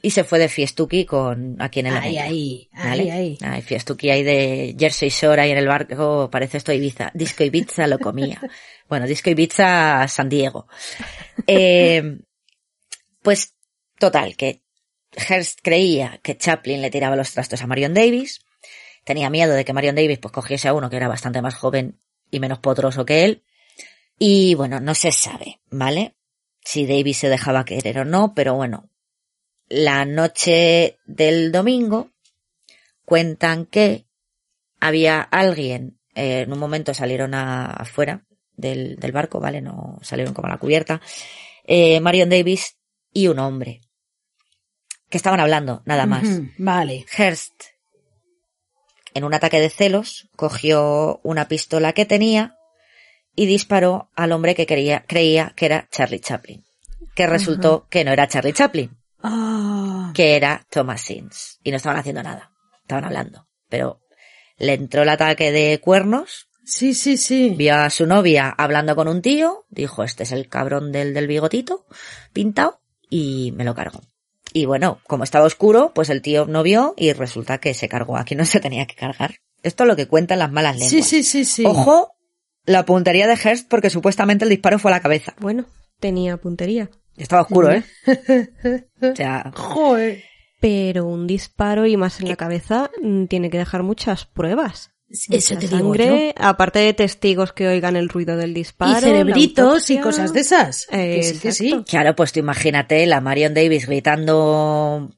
y se fue de fiestuki con aquí en el Ahí, ahí, ahí, ahí. Ay, fiestuki ahí de Jersey Shore ahí en el barco, parece esto Ibiza. Disco Ibiza lo comía. Bueno, Disco Ibiza San Diego. Eh, pues, total, que Hearst creía que Chaplin le tiraba los trastos a Marion Davis. Tenía miedo de que Marion Davis pues cogiese a uno que era bastante más joven y menos potroso que él. Y bueno, no se sabe, ¿vale? Si Davis se dejaba querer o no, pero bueno. La noche del domingo cuentan que había alguien, eh, en un momento salieron a- afuera del, del barco, ¿vale? No salieron como a la cubierta, eh, Marion Davis y un hombre, que estaban hablando, nada más. Vale. Hearst, en un ataque de celos, cogió una pistola que tenía y disparó al hombre que creía, creía que era Charlie Chaplin, que resultó que no era Charlie Chaplin, Que era Thomas Sins. Y no estaban haciendo nada, estaban hablando. Pero le entró el ataque de cuernos, sí, sí, sí. vio a su novia hablando con un tío, dijo, este es el cabrón del, del bigotito, pintado, y me lo cargó. Y bueno, como estaba oscuro, pues el tío no vio y resulta que se cargó a quien no se tenía que cargar. Esto es lo que cuentan las malas lenguas. Sí, sí, sí, sí. Ojo, la puntería de Hearst porque supuestamente el disparo fue a la cabeza. Bueno, tenía puntería. Estaba oscuro, ¿eh? O sea, Joder. Pero un disparo y más en la cabeza mm, tiene que dejar muchas pruebas. Eso te digo sangre, aparte de testigos que oigan el ruido del disparo. Y cerebritos y cosas de esas. Eh, que sí, que sí. exacto. claro, pues tú imagínate la Marion Davis gritando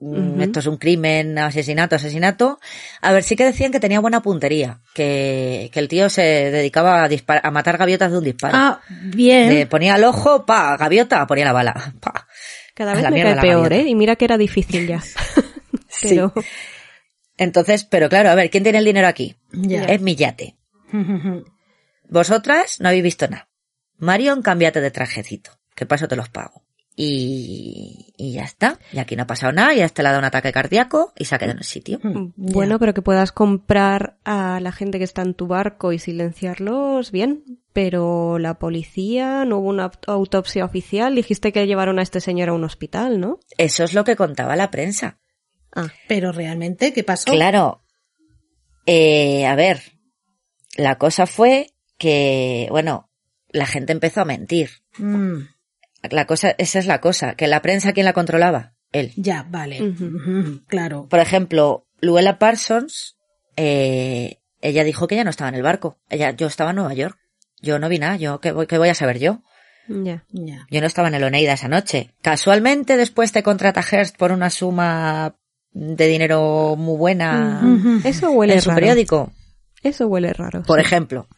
mm, esto es un crimen, asesinato, asesinato. A ver, sí que decían que tenía buena puntería, que, que el tío se dedicaba a, dispar- a matar gaviotas de un disparo. Ah, bien. Le ponía el ojo, pa, gaviota, ponía la bala. Pa. Cada vez la me cae peor, gaviota. ¿eh? Y mira que era difícil ya. Pero Entonces, pero claro, a ver, ¿quién tiene el dinero aquí? Es mi yate. Vosotras no habéis visto nada. Marion, cámbiate de trajecito, que paso te los pago. Y, y ya está. Y aquí no ha pasado nada, y a este le ha dado un ataque cardíaco y se ha quedado en el sitio. bueno, pero que puedas comprar a la gente que está en tu barco y silenciarlos, bien. Pero la policía, no hubo una aut- autopsia oficial. Dijiste que llevaron a este señor a un hospital, ¿no? Eso es lo que contaba la prensa. Ah, Pero realmente, ¿qué pasó? Claro. Eh, a ver, la cosa fue que, bueno, la gente empezó a mentir. Mm, La cosa, esa es la cosa, que la prensa, ¿quién la controlaba? Él. ya, vale. Claro. Por ejemplo, Luella Parsons, eh, ella dijo que ella no estaba en el barco. Ella, yo estaba en Nueva York. Yo no vi nada. Yo, ¿qué voy, qué voy a saber yo? ya. Ya. Yo no estaba en el Oneida esa noche. Casualmente después te contrata Hearst por una suma de dinero muy buena. Eso huele en su raro. periódico. Eso huele raro. Por sí. ejemplo.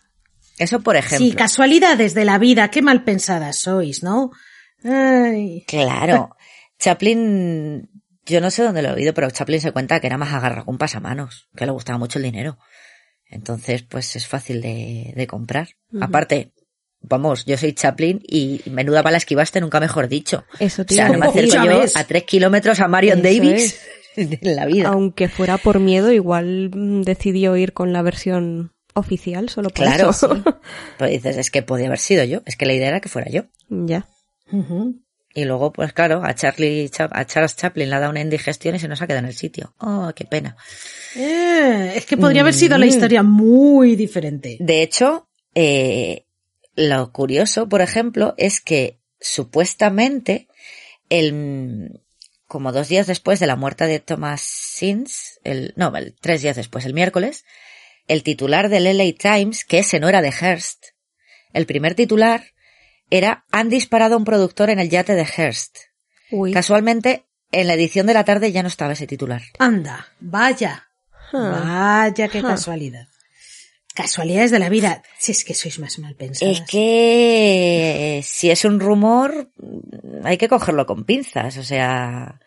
Eso por ejemplo. Sí, casualidades de la vida. Qué mal pensadas sois, ¿no? Ay. Claro. Chaplin, yo no sé dónde lo he oído, pero Chaplin se cuenta que era más agarra con pasamanos, que le gustaba mucho el dinero. Entonces, pues es fácil de, de comprar. Aparte, vamos, yo soy Chaplin y menuda bala esquivaste, nunca mejor dicho. Eso O te sea, iba no me acerco yo ves. a tres kilómetros a Marion Eso Davis en la vida. Aunque fuera por miedo, igual mm, decidió ir con la versión oficial solo por Claro, eso. sí. Pero dices, es que podía haber sido yo. Es que la idea era que fuera yo. ya. Y luego, pues claro, a Charlie, Cha- a Charles Chaplin le ha dado una indigestión y se nos ha quedado en el sitio. Oh, qué pena. Eh, es que podría haber sido la Mm. historia muy diferente. De hecho, eh, lo curioso, por ejemplo, es que supuestamente el, como dos días después de la muerte de Thomas Sins, el, no, el, tres días después, el miércoles, el titular del LA Times, que ese no era de Hearst, el primer titular era han disparado a un productor en el yate de Hearst. Uy. Casualmente, en la edición de la tarde ya no estaba ese titular. Anda, vaya. Ah. Vaya, qué casualidad. Casualidades de la vida. Si es que sois más mal pensadas. Es que eh, si es un rumor, mm, hay que cogerlo con pinzas. O sea,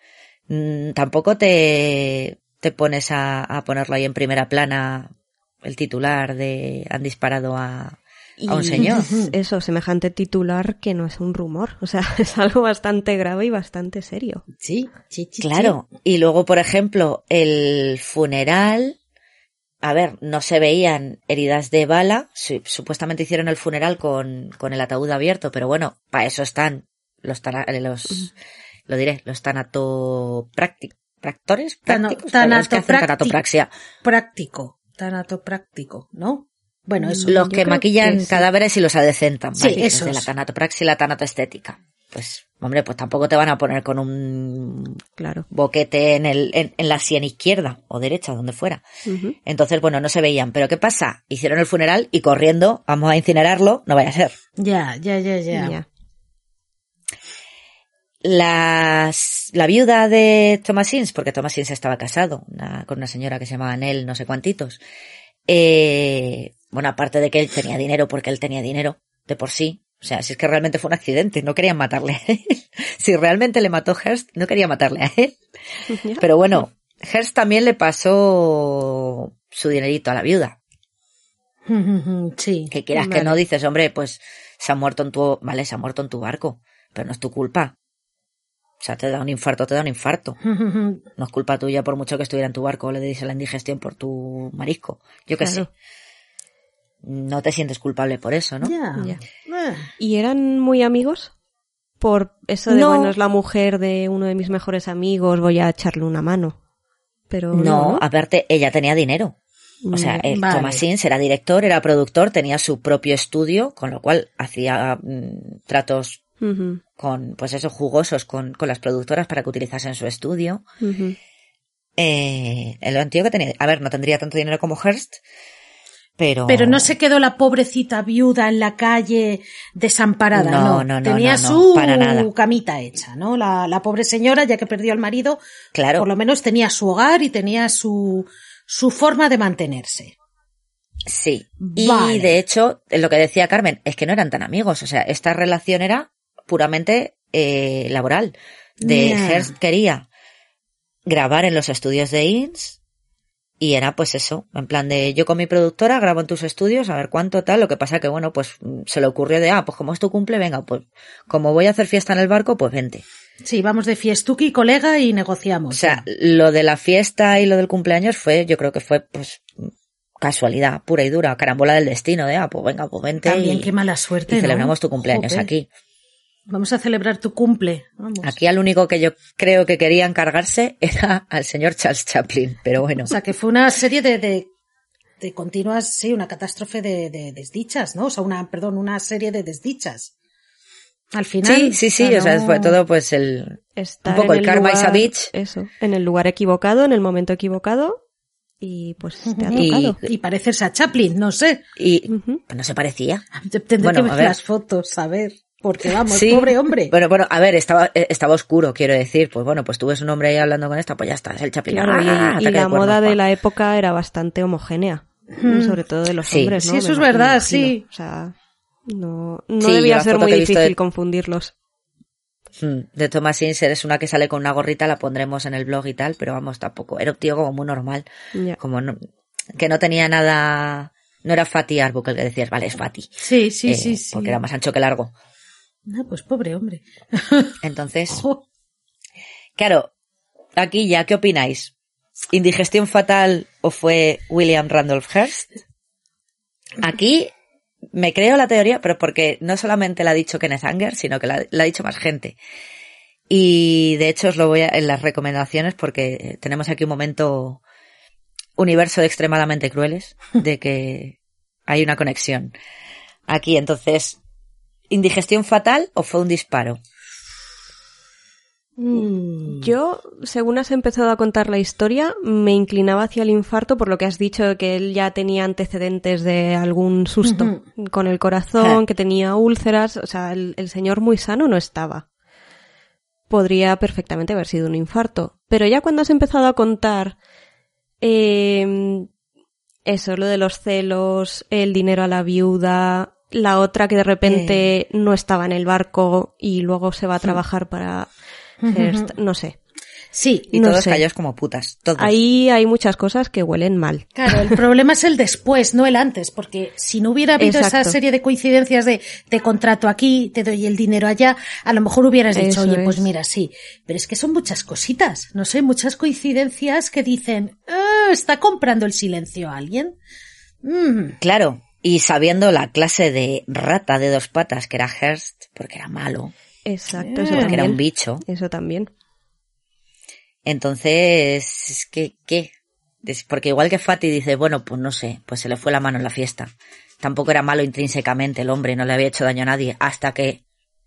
mm, tampoco te, te pones a, a ponerlo ahí en primera plana el titular de han disparado a, a un señor. Eso, semejante titular que no es un rumor. O sea, es algo bastante grave y bastante serio. Sí, sí, sí. Claro. Y luego, por ejemplo, el funeral. A ver, no se veían heridas de bala. Su- supuestamente hicieron el funeral con, con el ataúd abierto, pero bueno, para eso están los, eh, los, lo diré, los tanatopractores, Tano- prácticos, para los que hacen tanatopracti- tanatopraxia. Práctico. Tanatopráctico, ¿no? Bueno, eso. Los que maquillan que sí. cadáveres y los adecentan, Sí. Los de la tanatopraxia y la tanatoestética. Pues, hombre, pues tampoco te van a poner con un Claro. boquete en, el, en, en la sien izquierda o derecha, donde fuera. Entonces, bueno, no se veían. Pero ¿qué pasa? Hicieron el funeral y corriendo, vamos a incinerarlo, no vaya a ser. Ya, ya, ya, ya. Ya. Las, la viuda de Thomas Sins, porque Thomas Sins estaba casado una- con una señora que se llamaba Nell, no sé cuantitos. Eh, bueno, aparte de que él tenía dinero, porque él tenía dinero de por sí. O sea, si es que realmente fue un accidente, no querían matarle a él. si realmente le mató Hearst, no quería matarle a él. Pero bueno, Hearst también le pasó su dinerito a la viuda. Sí. Que quieras que no, dices, hombre, pues se ha muerto en tu, vale, se ha muerto en tu barco, pero no es tu culpa. O sea, te da un infarto, te da un infarto. No es culpa tuya por mucho que estuviera en tu barco o le diese la indigestión por tu marisco. Yo qué Claro. sé. No te sientes culpable por eso, ¿no? Ya. Ya. Eh. ¿Y eran muy amigos? Por eso de, No. bueno, es la mujer de uno de mis mejores amigos, voy a echarle una mano. Pero no, No, aparte, ella tenía dinero. O sea, eh, Vale. Thomas Ince era director, era productor, tenía su propio estudio, con lo cual hacía mm, tratos con, pues eso, jugosos con, con las productoras para que utilizasen su estudio. Eh, el tío que tenía, a ver, no tendría tanto dinero como Hearst, pero... Pero no se quedó la pobrecita viuda en la calle desamparada, No, no. no, no, Tenía no, su para nada. camita hecha, ¿no? La, la pobre señora, ya que perdió al marido, Claro. por lo menos tenía su hogar y tenía su, su forma de mantenerse. Sí. Y de hecho, lo que decía Carmen, es que no eran tan amigos. O sea, esta relación era puramente eh, laboral. De Ya. Hearst quería grabar en los estudios de Inns y era pues eso, en plan de yo con mi productora grabo en tus estudios a ver cuánto tal, lo que pasa que bueno, pues mm, se le ocurrió de, ah, pues como es tu cumple, venga, pues como voy a hacer fiesta en el barco, pues vente. Sí, vamos de fiestuki, colega, y negociamos. O sea, lo de la fiesta y lo del cumpleaños fue, yo creo que fue pues casualidad pura y dura, carambola del destino de, ah, pues venga, pues vente También y, qué mala suerte, y ¿no? celebramos tu cumpleaños Jope. aquí. Vamos a celebrar tu cumple. Vamos. Aquí al único que yo creo que quería encargarse era al señor Charles Chaplin, pero bueno. O sea, que fue una serie de, de, de continuas, sí, una catástrofe de, de desdichas, ¿no? O sea, una, perdón, una serie de desdichas. Al final. Sí, sí, sí, o sea, no- fue todo pues el... Estar Un poco en el karma is a lugar- bitch. Eso, en el lugar equivocado, en el momento equivocado, y pues te ha Y- tocado. Y parecerse a Chaplin, no sé. Y pues no se parecía. Tendré Bueno, que a ver ver. las fotos, a ver. Porque vamos, Sí. pobre hombre. Bueno, bueno, a ver, estaba, eh, estaba oscuro, quiero decir. Pues bueno, pues tú ves un hombre ahí hablando con esta, pues ya está, es el. Claro, y, ¡Ah! y la moda de la época era bastante homogénea, sobre todo de los Sí. hombres, ¿no? Sí, eso Me es verdad, imagino. sí. O sea, no, no Sí, debía ser muy difícil de- confundirlos. Mm, De Thomas Inser es una que sale con una gorrita, la pondremos en el blog y tal, pero vamos, tampoco. Era un tío como muy normal. Como no, que no tenía nada, no era Fatty Arbuckle el que decías, vale, es Fatty. Sí, sí, Eh, sí, sí. Porque era más ancho que largo. Ah, pues pobre hombre. Entonces, claro, aquí ya, ¿qué opináis? ¿Indigestión fatal o fue William Randolph Hearst? Aquí me creo la teoría, pero porque no solamente la ha dicho Kenneth Anger, sino que la, la ha dicho más gente. Y de hecho os lo voy a, en las recomendaciones porque eh, tenemos aquí un momento universo de extremadamente crueles, de que hay una conexión. Aquí, entonces, ¿indigestión fatal o fue un disparo? Mm. Yo, según has empezado a contar la historia, me inclinaba hacia el infarto por lo que has dicho de que él ya tenía antecedentes de algún susto con el corazón, que tenía úlceras, o sea, el, el señor muy sano no estaba. Podría perfectamente haber sido un infarto. Pero ya cuando has empezado a contar eh, eso, lo de los celos, el dinero a la viuda, la otra que de repente no estaba en el barco y luego se va a trabajar para Hearst, no sé. Sí, Y No todos callados como putas. Todos. Ahí hay muchas cosas que huelen mal. Claro, el problema es el después, no el antes, porque si no hubiera habido esa serie de coincidencias de te contrato aquí, te doy el dinero allá, a lo mejor hubieras dicho, Eso oye, pues es. mira, sí. Pero es que son muchas cositas, no sé, muchas coincidencias que dicen, "Ah, está comprando el silencio a alguien. Mm, Claro. Y sabiendo la clase de rata de dos patas que era Hearst, porque era malo, Exacto, Eh. eso porque era un también. bicho. Eso también. Entonces, ¿qué? Es Porque igual que Fatty dice, bueno, pues no sé, pues se le fue la mano en la fiesta. Tampoco era malo intrínsecamente el hombre, no le había hecho daño a nadie, hasta que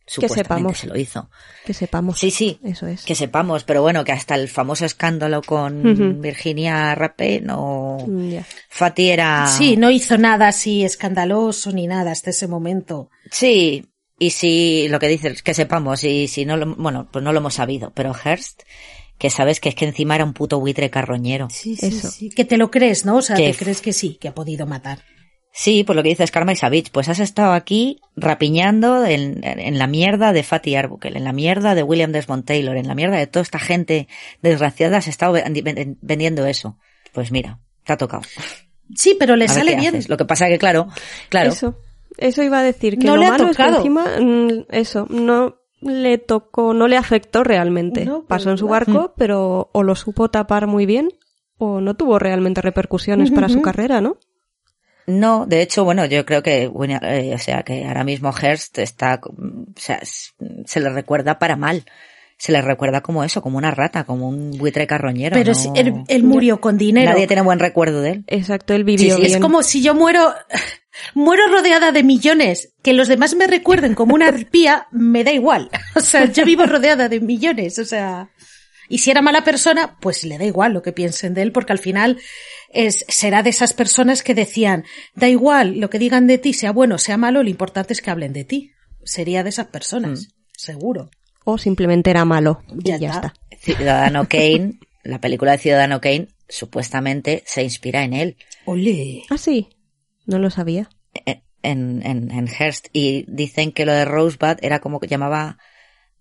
supuestamente sepamos. se lo hizo. Que sepamos. Sí, sí. Eso es. Que sepamos, pero bueno, que hasta el famoso escándalo con. Virginia Rappe, no. Ya. Fatty era. Sí, no hizo nada así escandaloso ni nada hasta ese momento. Sí, y si lo que dices, que sepamos, y si no lo, bueno, pues no lo hemos sabido, pero Hearst, que sabes que es que encima era un puto buitre carroñero. Sí, sí, Eso. sí. Que te lo crees, ¿no? O sea, Que- te crees que sí, que ha podido matar. Sí, por lo que dices Carmen Savage, pues has estado aquí rapiñando en, en la mierda de Fatty Arbuckle, en la mierda de William Desmond Taylor, en la mierda de toda esta gente desgraciada, has estado vendi- ven- vendiendo eso. Pues mira, te ha tocado. Sí, pero le A sale bien. haces. Lo que pasa que claro, claro, Eso. Eso iba a decir que No lo le ha malo es que tocado. encima, mm, eso, no, le tocó, no le afectó realmente. No, Pasó en su barco, pero o lo supo tapar muy bien o no tuvo realmente repercusiones para su carrera, ¿no? No, de hecho, bueno, yo creo que, eh, o sea, que ahora mismo Hearst está, o sea, se le recuerda para mal. Se le recuerda como eso, como una rata, como un buitre carroñero. Pero no- si él, él murió con dinero. Nadie tiene buen recuerdo de él. Exacto, él vivió Sí, sí, bien. Es como si yo muero, muero rodeada de millones, que los demás me recuerden como una arpía, me da igual. O sea, yo vivo rodeada de millones, o sea. Y si era mala persona, pues le da igual lo que piensen de él, porque al final es, será de esas personas que decían, da igual lo que digan de ti, sea bueno, sea malo, lo importante es que hablen de ti. Sería de esas personas, seguro. O simplemente era malo. Ya y ya está. está. Ciudadano Kane, la película de Ciudadano Kane, supuestamente se inspira en él, Ole. Ah, sí. No lo sabía. en, en, en Hearst. Y dicen que lo de Rosebud era como que llamaba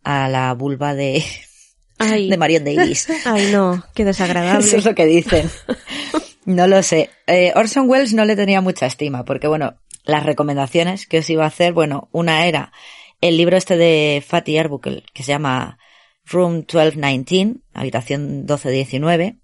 a la vulva de, Ay, de Marion Davis. ay no, qué desagradable. Eso es lo que dicen. No lo sé. Eh, Orson Welles no le tenía mucha estima, porque bueno, las recomendaciones que os iba a hacer, bueno, una era el libro este de Fatty Arbuckle, que se llama Room 1219, habitación 1219.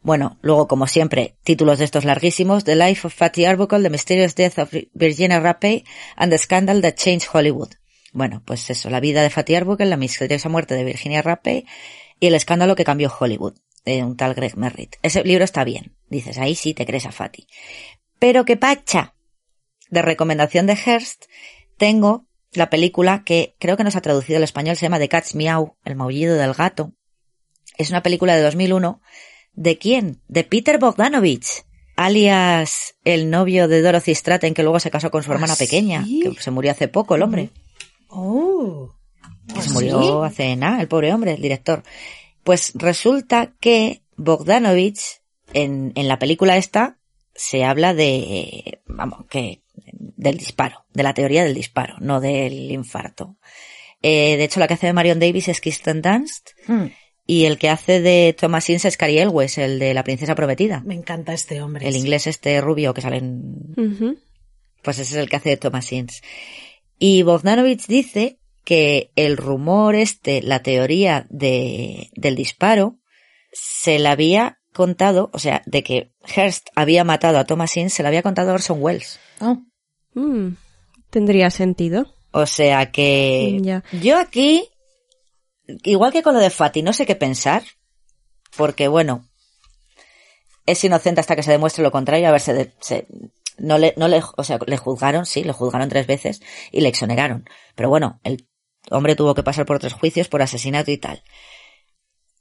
Bueno, luego, como siempre, títulos de estos larguísimos, The Life of Fatty Arbuckle, The Mysterious Death of Virginia Rappe, and the Scandal That Changed Hollywood. Bueno, pues eso, la vida de Fatty Arbuckle, la misteriosa muerte de Virginia Rappe y el escándalo que cambió Hollywood, de un tal Greg Merritt. Ese libro está bien, dices, ahí sí te crees a Fatty. Pero qué pacha. De recomendación de Hearst, tengo la película que creo que no se ha traducido al español, se llama The Cat's Meow, el maullido del gato. Es una película de 2001. ¿De quién? De Peter Bogdanovich, alias el novio de Dorothy Stratton, que luego se casó con su ¿Ah, hermana sí? pequeña, que se murió hace poco el hombre. Oh. Que se murió hace nada, el pobre hombre, el director. Pues resulta que Bogdanovich, en, en la película esta, se habla de, vamos, que, del disparo, de la teoría del disparo, no del infarto. Eh, de hecho, la que hace de Marion Davis es Kirsten Dunst, Hmm, y el que hace de Thomas Ince es Cary Elwes, el de La princesa prometida. me encanta este hombre. El inglés este rubio que sale en, pues ese es el que hace de Thomas Ince. Y Bogdanovich dice que el rumor este, la teoría de, del disparo, se la había contado, o sea, de que Hearst había matado a Thomas Ince, se la había contado a Orson Welles. Oh, Mm, Tendría sentido. O sea que Ya. yo aquí, igual que con lo de Fati, no sé qué pensar, porque bueno, es inocente hasta que se demuestre lo contrario, a ver, se, de- se- no le, no le, o sea, le juzgaron, sí, le juzgaron tres veces y le exoneraron. Pero bueno, el hombre tuvo que pasar por tres juicios por asesinato y tal.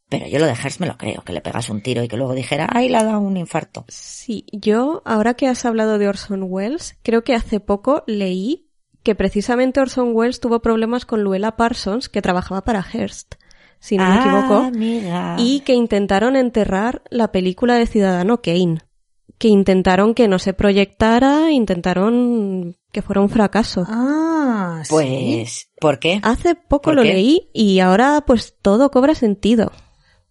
Pero yo lo de Hearst me lo creo, que le pegas un tiro y que luego dijera, ay, le ha dado un infarto. Sí, yo, ahora que has hablado de Orson Welles, creo que hace poco leí que precisamente Orson Welles tuvo problemas con Luella Parsons, que trabajaba para Hearst, si no me equivoco, Ah, amiga. y que intentaron enterrar la película de Ciudadano Kane. Que intentaron que no se proyectara, intentaron que fuera un fracaso. Ah, sí. Pues, ¿por qué? Hace poco ¿Por lo qué? leí y ahora pues todo cobra sentido.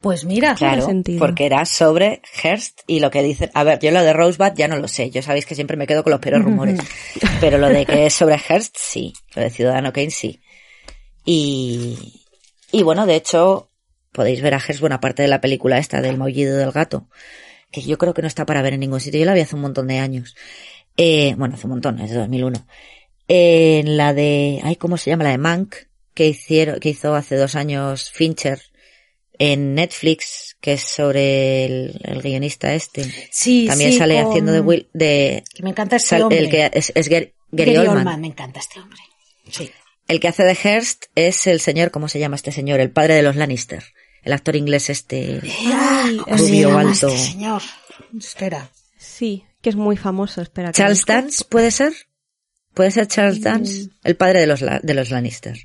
Pues mira, Claro, sentido. porque era sobre Hearst y lo que dicen, a ver, yo lo de Rosebud ya no lo sé, yo sabéis que siempre me quedo con los peores rumores, pero lo de que es sobre Hearst sí, lo de Ciudadano Kane sí. Y, y bueno, de hecho, podéis ver a Hearst buena parte de la película esta del maullido del gato, que yo creo que no está para ver en ningún sitio, yo la vi hace un montón de años. Eh, bueno, hace un montón, es de 2001. En la de, ay, ¿cómo se llama? La de Mank, que hicieron, que hizo hace dos años Fincher, en Netflix, que es sobre el, el guionista este. sí, También sí, sale con- haciendo de Will, de, Que me encanta este sal- hombre. el que es, es Gary, Gary Gary Oldman. Oldman, me encanta este hombre. Sí. El que hace de Hearst es el señor, ¿cómo se llama este señor? El padre de los Lannister. El actor inglés este. Ay, ¿Cómo se Rubio llama alto. este señor? Espera. Sí, que es muy famoso, espera. Charles. Dance, ¿puede ser? ¿Puede ser Charles Mm. Dance? El padre de los, de los Lannister.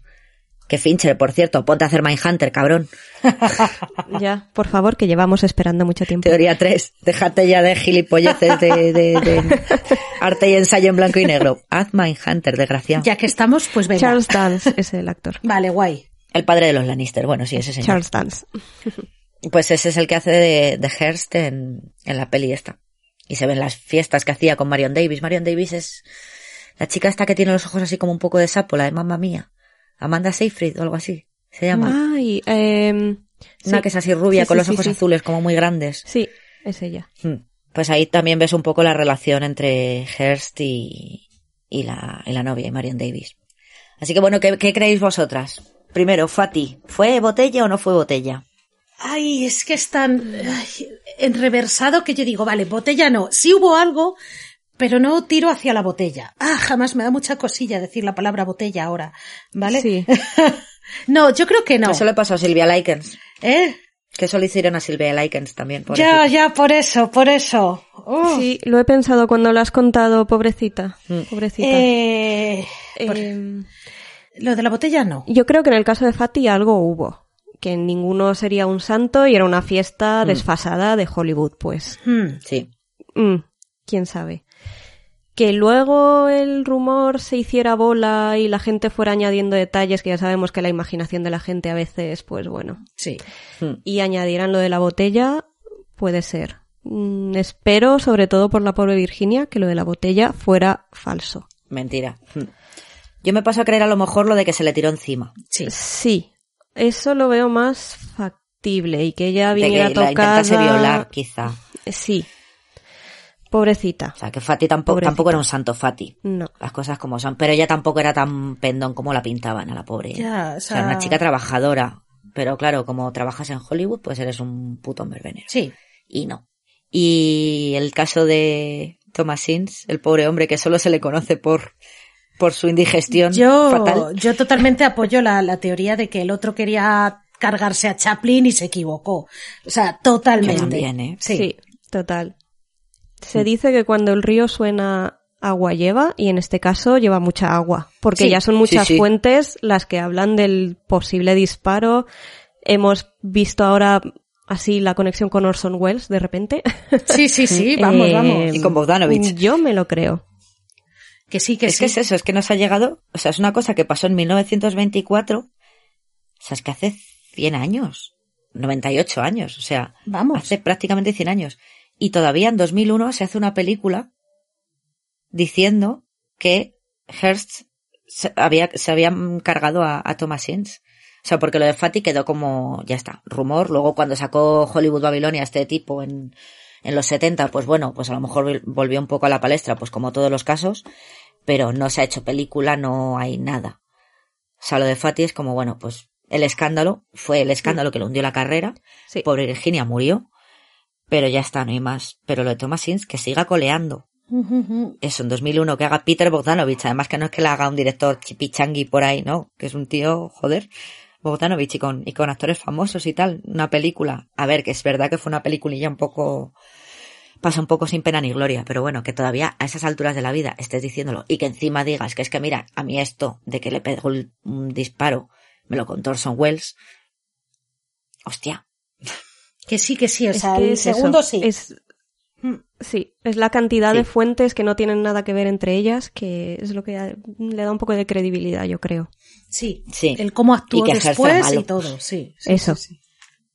Que Fincher, por cierto, ponte a hacer Mindhunter, cabrón. Ya, por favor, que llevamos esperando mucho tiempo. Teoría 3. Déjate ya de gilipolleces de, de, de arte y ensayo en blanco y negro. Haz Mindhunter, desgraciado. Ya que estamos, pues venga. Charles Dance es el actor. Vale, guay. El padre de los Lannister. Bueno, sí, ese señor. Charles Dance. Pues ese es el que hace de, de Hearst en, en la peli esta. Y se ven las fiestas que hacía con Marion Davis. Marion Davis es la chica esta que tiene los ojos así como un poco de sapo, la de mamma mía. Amanda Seyfried o algo así. Se llama. Ay, em, Una sí. que es así rubia, Sí, con sí, los ojos azules, como muy grandes. Sí, es ella. Hmm. Pues ahí también ves un poco la relación entre Hearst y, y, la, y la novia, y Marion Davis. Así que bueno, ¿qué, qué creéis vosotras? Primero, Fati, ¿fue botella o no fue botella? Ay, es que es tan ay, enreversado que yo digo, vale, botella no. Sí hubo algo, pero no tiro hacia la botella. Ah, jamás me da mucha cosilla decir la palabra botella ahora, ¿vale? Sí. no, yo creo que no. Eso le pasó a Silvia Likens. ¿Eh? Que eso le hicieron a Silvia Likens también. Ya, pobrecita. ya, por eso, por eso. Uf. Sí, lo he pensado cuando lo has contado, pobrecita. Mm. Pobrecita. Eh, por- Em, lo de la botella no. yo creo que en el caso de Fatty algo hubo. Que ninguno sería un santo y era una Mm. fiesta desfasada de Hollywood, pues. Hmm. Sí. Mm, quién sabe. Que luego el rumor se hiciera bola y la gente fuera añadiendo detalles, que ya sabemos que la imaginación de la gente a veces, pues bueno. Sí. Y añadieran lo de la botella, puede ser. Mm, espero, sobre todo por la pobre Virginia, que lo de la botella fuera falso. Mentira. Yo me paso a creer a lo mejor lo de que se le tiró encima. Sí. Sí, eso lo veo más factible y que ella De viniera que la tocada. intentase violar, quizá. Sí. Pobrecita. O sea, que Fati tampoco, Pobrecita. tampoco era un santo Fati. No. Las cosas como son. Pero ella tampoco era tan pendón como la pintaban a la pobre. ¿eh? Ya, o sea, una chica trabajadora. Pero claro, como trabajas en Hollywood, pues eres un puto verbenero. Sí. Y no. Y el caso de Thomas Sins, el pobre hombre que solo se le conoce por, por su indigestión Yo, fatal. yo totalmente apoyo la, la teoría de que el otro quería cargarse a Chaplin y se equivocó. O sea, totalmente. Yo también, ¿eh? Sí. Sí, total. Se dice que cuando el río suena agua lleva y en este caso lleva mucha agua, porque Sí, ya son muchas sí, sí. fuentes las que hablan del posible disparo. Hemos visto ahora así la conexión con Orson Welles de repente. Sí, sí, sí, vamos, Eh, vamos. Y con Bogdanovich. Yo me lo creo. Que sí, que es sí. que es eso, es que nos ha llegado, o sea, es una cosa que pasó en 1924, o sea, es que hace 100 años, 98 años, o sea, Vamos. hace prácticamente 100 años. Y todavía en 2001 se hace una película diciendo que Hearst se había, se había cargado a, a Thomas Sins. O sea, porque lo de Fatty quedó como, ya está, rumor. Luego cuando sacó Hollywood Babilonia este tipo en, en los 70, pues bueno, pues a lo mejor vol- volvió un poco a la palestra, pues como todos los casos, pero no se ha hecho película, no hay nada. O sea, lo de Fatty es como, bueno, pues el escándalo, fue el escándalo que le hundió la carrera, Sí. pobre Virginia murió, pero ya está, no hay más. Pero lo de Thomas Sins, que siga coleando. Eso, en 2001, que haga Peter Bogdanovich, además que no es que le haga un director chipichangui por ahí, no, que es un tío, joder, Bogdanovich y con, y con actores famosos y tal, una película. A ver, que es verdad que fue una peliculilla un poco, pasa un poco sin pena ni gloria, pero bueno, que todavía a esas alturas de la vida estés diciéndolo y que encima digas que es que mira, a mí esto de que le pegó el- un disparo, me lo contó Orson Welles. Hostia, Que sí, que sí. O Es sea, que el es eso, segundo sí. Es, Mm. sí, es la cantidad Sí. de fuentes que no tienen nada que ver entre ellas que es lo que le da un poco de credibilidad, yo creo. Sí. Sí. El cómo ejerce después malo. y todo. Sí. sí, Eso. sí, sí.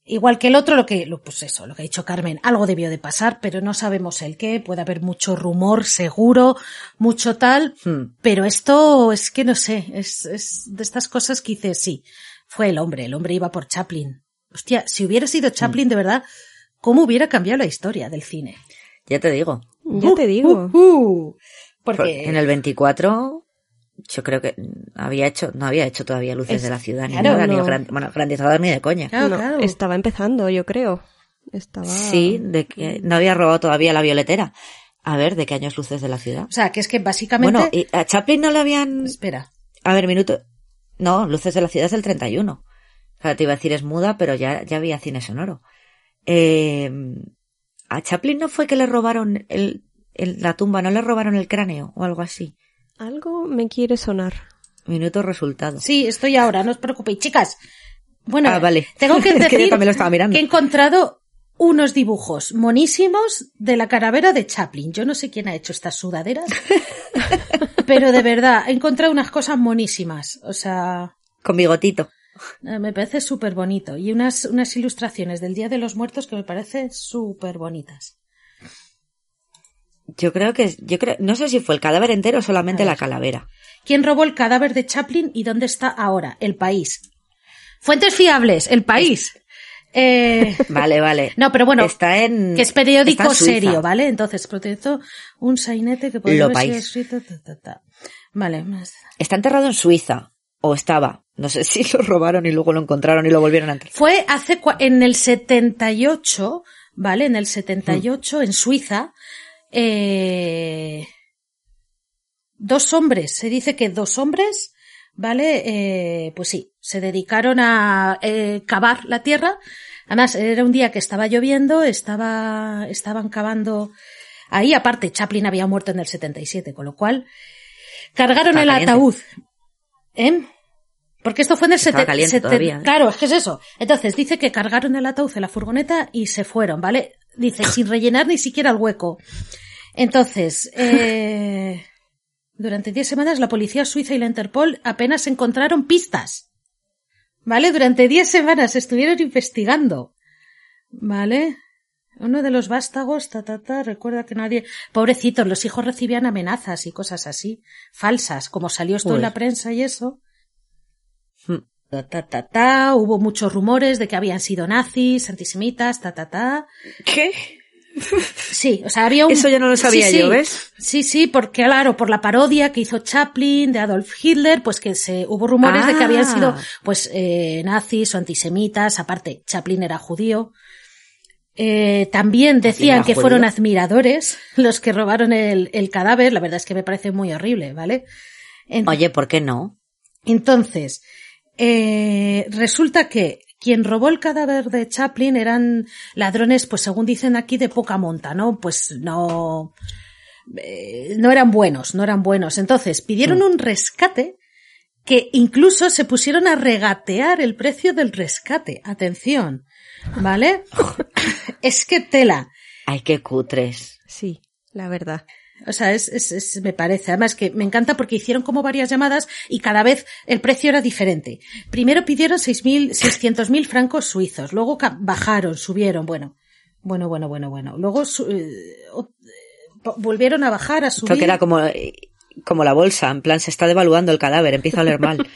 Igual que el otro, lo que, lo- pues eso, lo que ha dicho Carmen, algo debió de pasar, pero no sabemos el qué, puede haber mucho rumor, seguro, mucho tal, Hmm. pero esto es que no sé, es, es de estas cosas que dices, sí, fue el hombre, el hombre iba por Chaplin. Hostia, si hubiera sido Chaplin de verdad, ¿cómo hubiera cambiado la historia del cine? ya te digo. Ya te digo. Uh, uh, porque Por- En el 24, yo creo que había hecho, no había hecho todavía luces Es- de la ciudad, ni nada, ni el gran, bueno, grandizador ni de coña. Claro, No, claro. Estaba empezando, yo creo. Estaba... Sí, de que no había robado todavía la violetera. A ver, ¿de qué años luces de la ciudad? o sea, que es que básicamente, Bueno, y a Chaplin no le habían... espera, A ver, minuto. No, luces de la ciudad es del 31. O sea, te iba a decir es muda, pero ya, ya había cine sonoro. Eh, a Chaplin no fue que le robaron el, el- la tumba, no le robaron el cráneo o algo así. Algo me quiere sonar. Minuto resultado. Sí, estoy ahora, no os preocupéis. Chicas, bueno, Ah, vale. tengo que Es que decir lo estaba mirando. que he encontrado unos dibujos monísimos de la calavera de Chaplin. Yo no sé quién ha hecho estas sudaderas, pero de verdad, he encontrado unas cosas monísimas. O sea, Con bigotito. eh, me parece súper bonito. Y unas, unas ilustraciones del Día de los Muertos que me parecen súper bonitas. Yo creo que, yo creo, no sé si fue el cadáver entero o solamente la calavera. ¿Quién robó el cadáver de Chaplin y dónde está ahora? El país. Fuentes fiables, el país. Eh, Vale, vale. no, pero bueno, está en, que es periódico en serio, ¿vale? Entonces, protestó un sainete que podría Lo haber sido. Vale, más. Está enterrado en Suiza. O estaba. No sé si lo robaron y luego lo encontraron y lo volvieron a enterrar. Fue hace, cua- en el 78, ¿vale? En el 78, en Suiza, eh, dos hombres, se dice que dos hombres, ¿vale? Eh, pues sí, se dedicaron a eh, cavar la tierra. Además, era un día que estaba lloviendo, estaba, estaban cavando ahí. Aparte, Chaplin había muerto en el 77, con lo cual cargaron Estaba el caliente. ataúd. ¿Eh? Porque esto fue en el Estaba 70 caliente todavía, ¿eh? Claro, es que es eso. Entonces, dice que cargaron el ataúd en la furgoneta y se fueron, ¿vale? Dice, sin rellenar ni siquiera el hueco. Entonces, eh, durante 10 semanas la policía suiza y la Interpol apenas encontraron pistas. ¿Vale? Durante 10 semanas estuvieron investigando. ¿Vale? Uno de los vástagos, ta, ta, ta, recuerda que nadie... Pobrecitos, los hijos recibían amenazas y cosas así, falsas, como salió esto Uy. en la prensa y eso. Ta, ta, ta, ta, hubo muchos rumores de que habían sido nazis, antisemitas, ta, ta, ta. ¿Qué? Sí, o sea, había un... Eso ya no lo sabía Sí, yo, sí. ¿ves? Sí, sí, porque claro, por la parodia que hizo Chaplin de Adolf Hitler, pues que se hubo rumores de que Ah. habían sido pues eh, nazis o antisemitas, aparte Chaplin era judío. Eh, también decían que fueron admiradores los que robaron el, el cadáver, la verdad es que me parece muy horrible, ¿vale? En- Oye, ¿por qué no? entonces, eh, resulta que quien robó el cadáver de Chaplin eran ladrones, pues según dicen aquí, de poca monta, ¿no? Pues no, eh, no eran buenos, no eran buenos. Entonces, pidieron un rescate que incluso se pusieron a regatear el precio del rescate. Atención, ¿vale? es que tela. Ay, qué cutres. Sí, la verdad. O sea, es, es, es- me parece. Además que me encanta porque hicieron como varias llamadas y cada vez el precio era diferente. Primero pidieron 6.000, 600.000 francos suizos, luego bajaron, subieron, bueno, bueno, bueno, bueno, bueno. Luego su- eh, eh, volvieron a bajar, a subir. Esto que era como, como la bolsa, en plan, se está devaluando el cadáver, empieza a oler mal.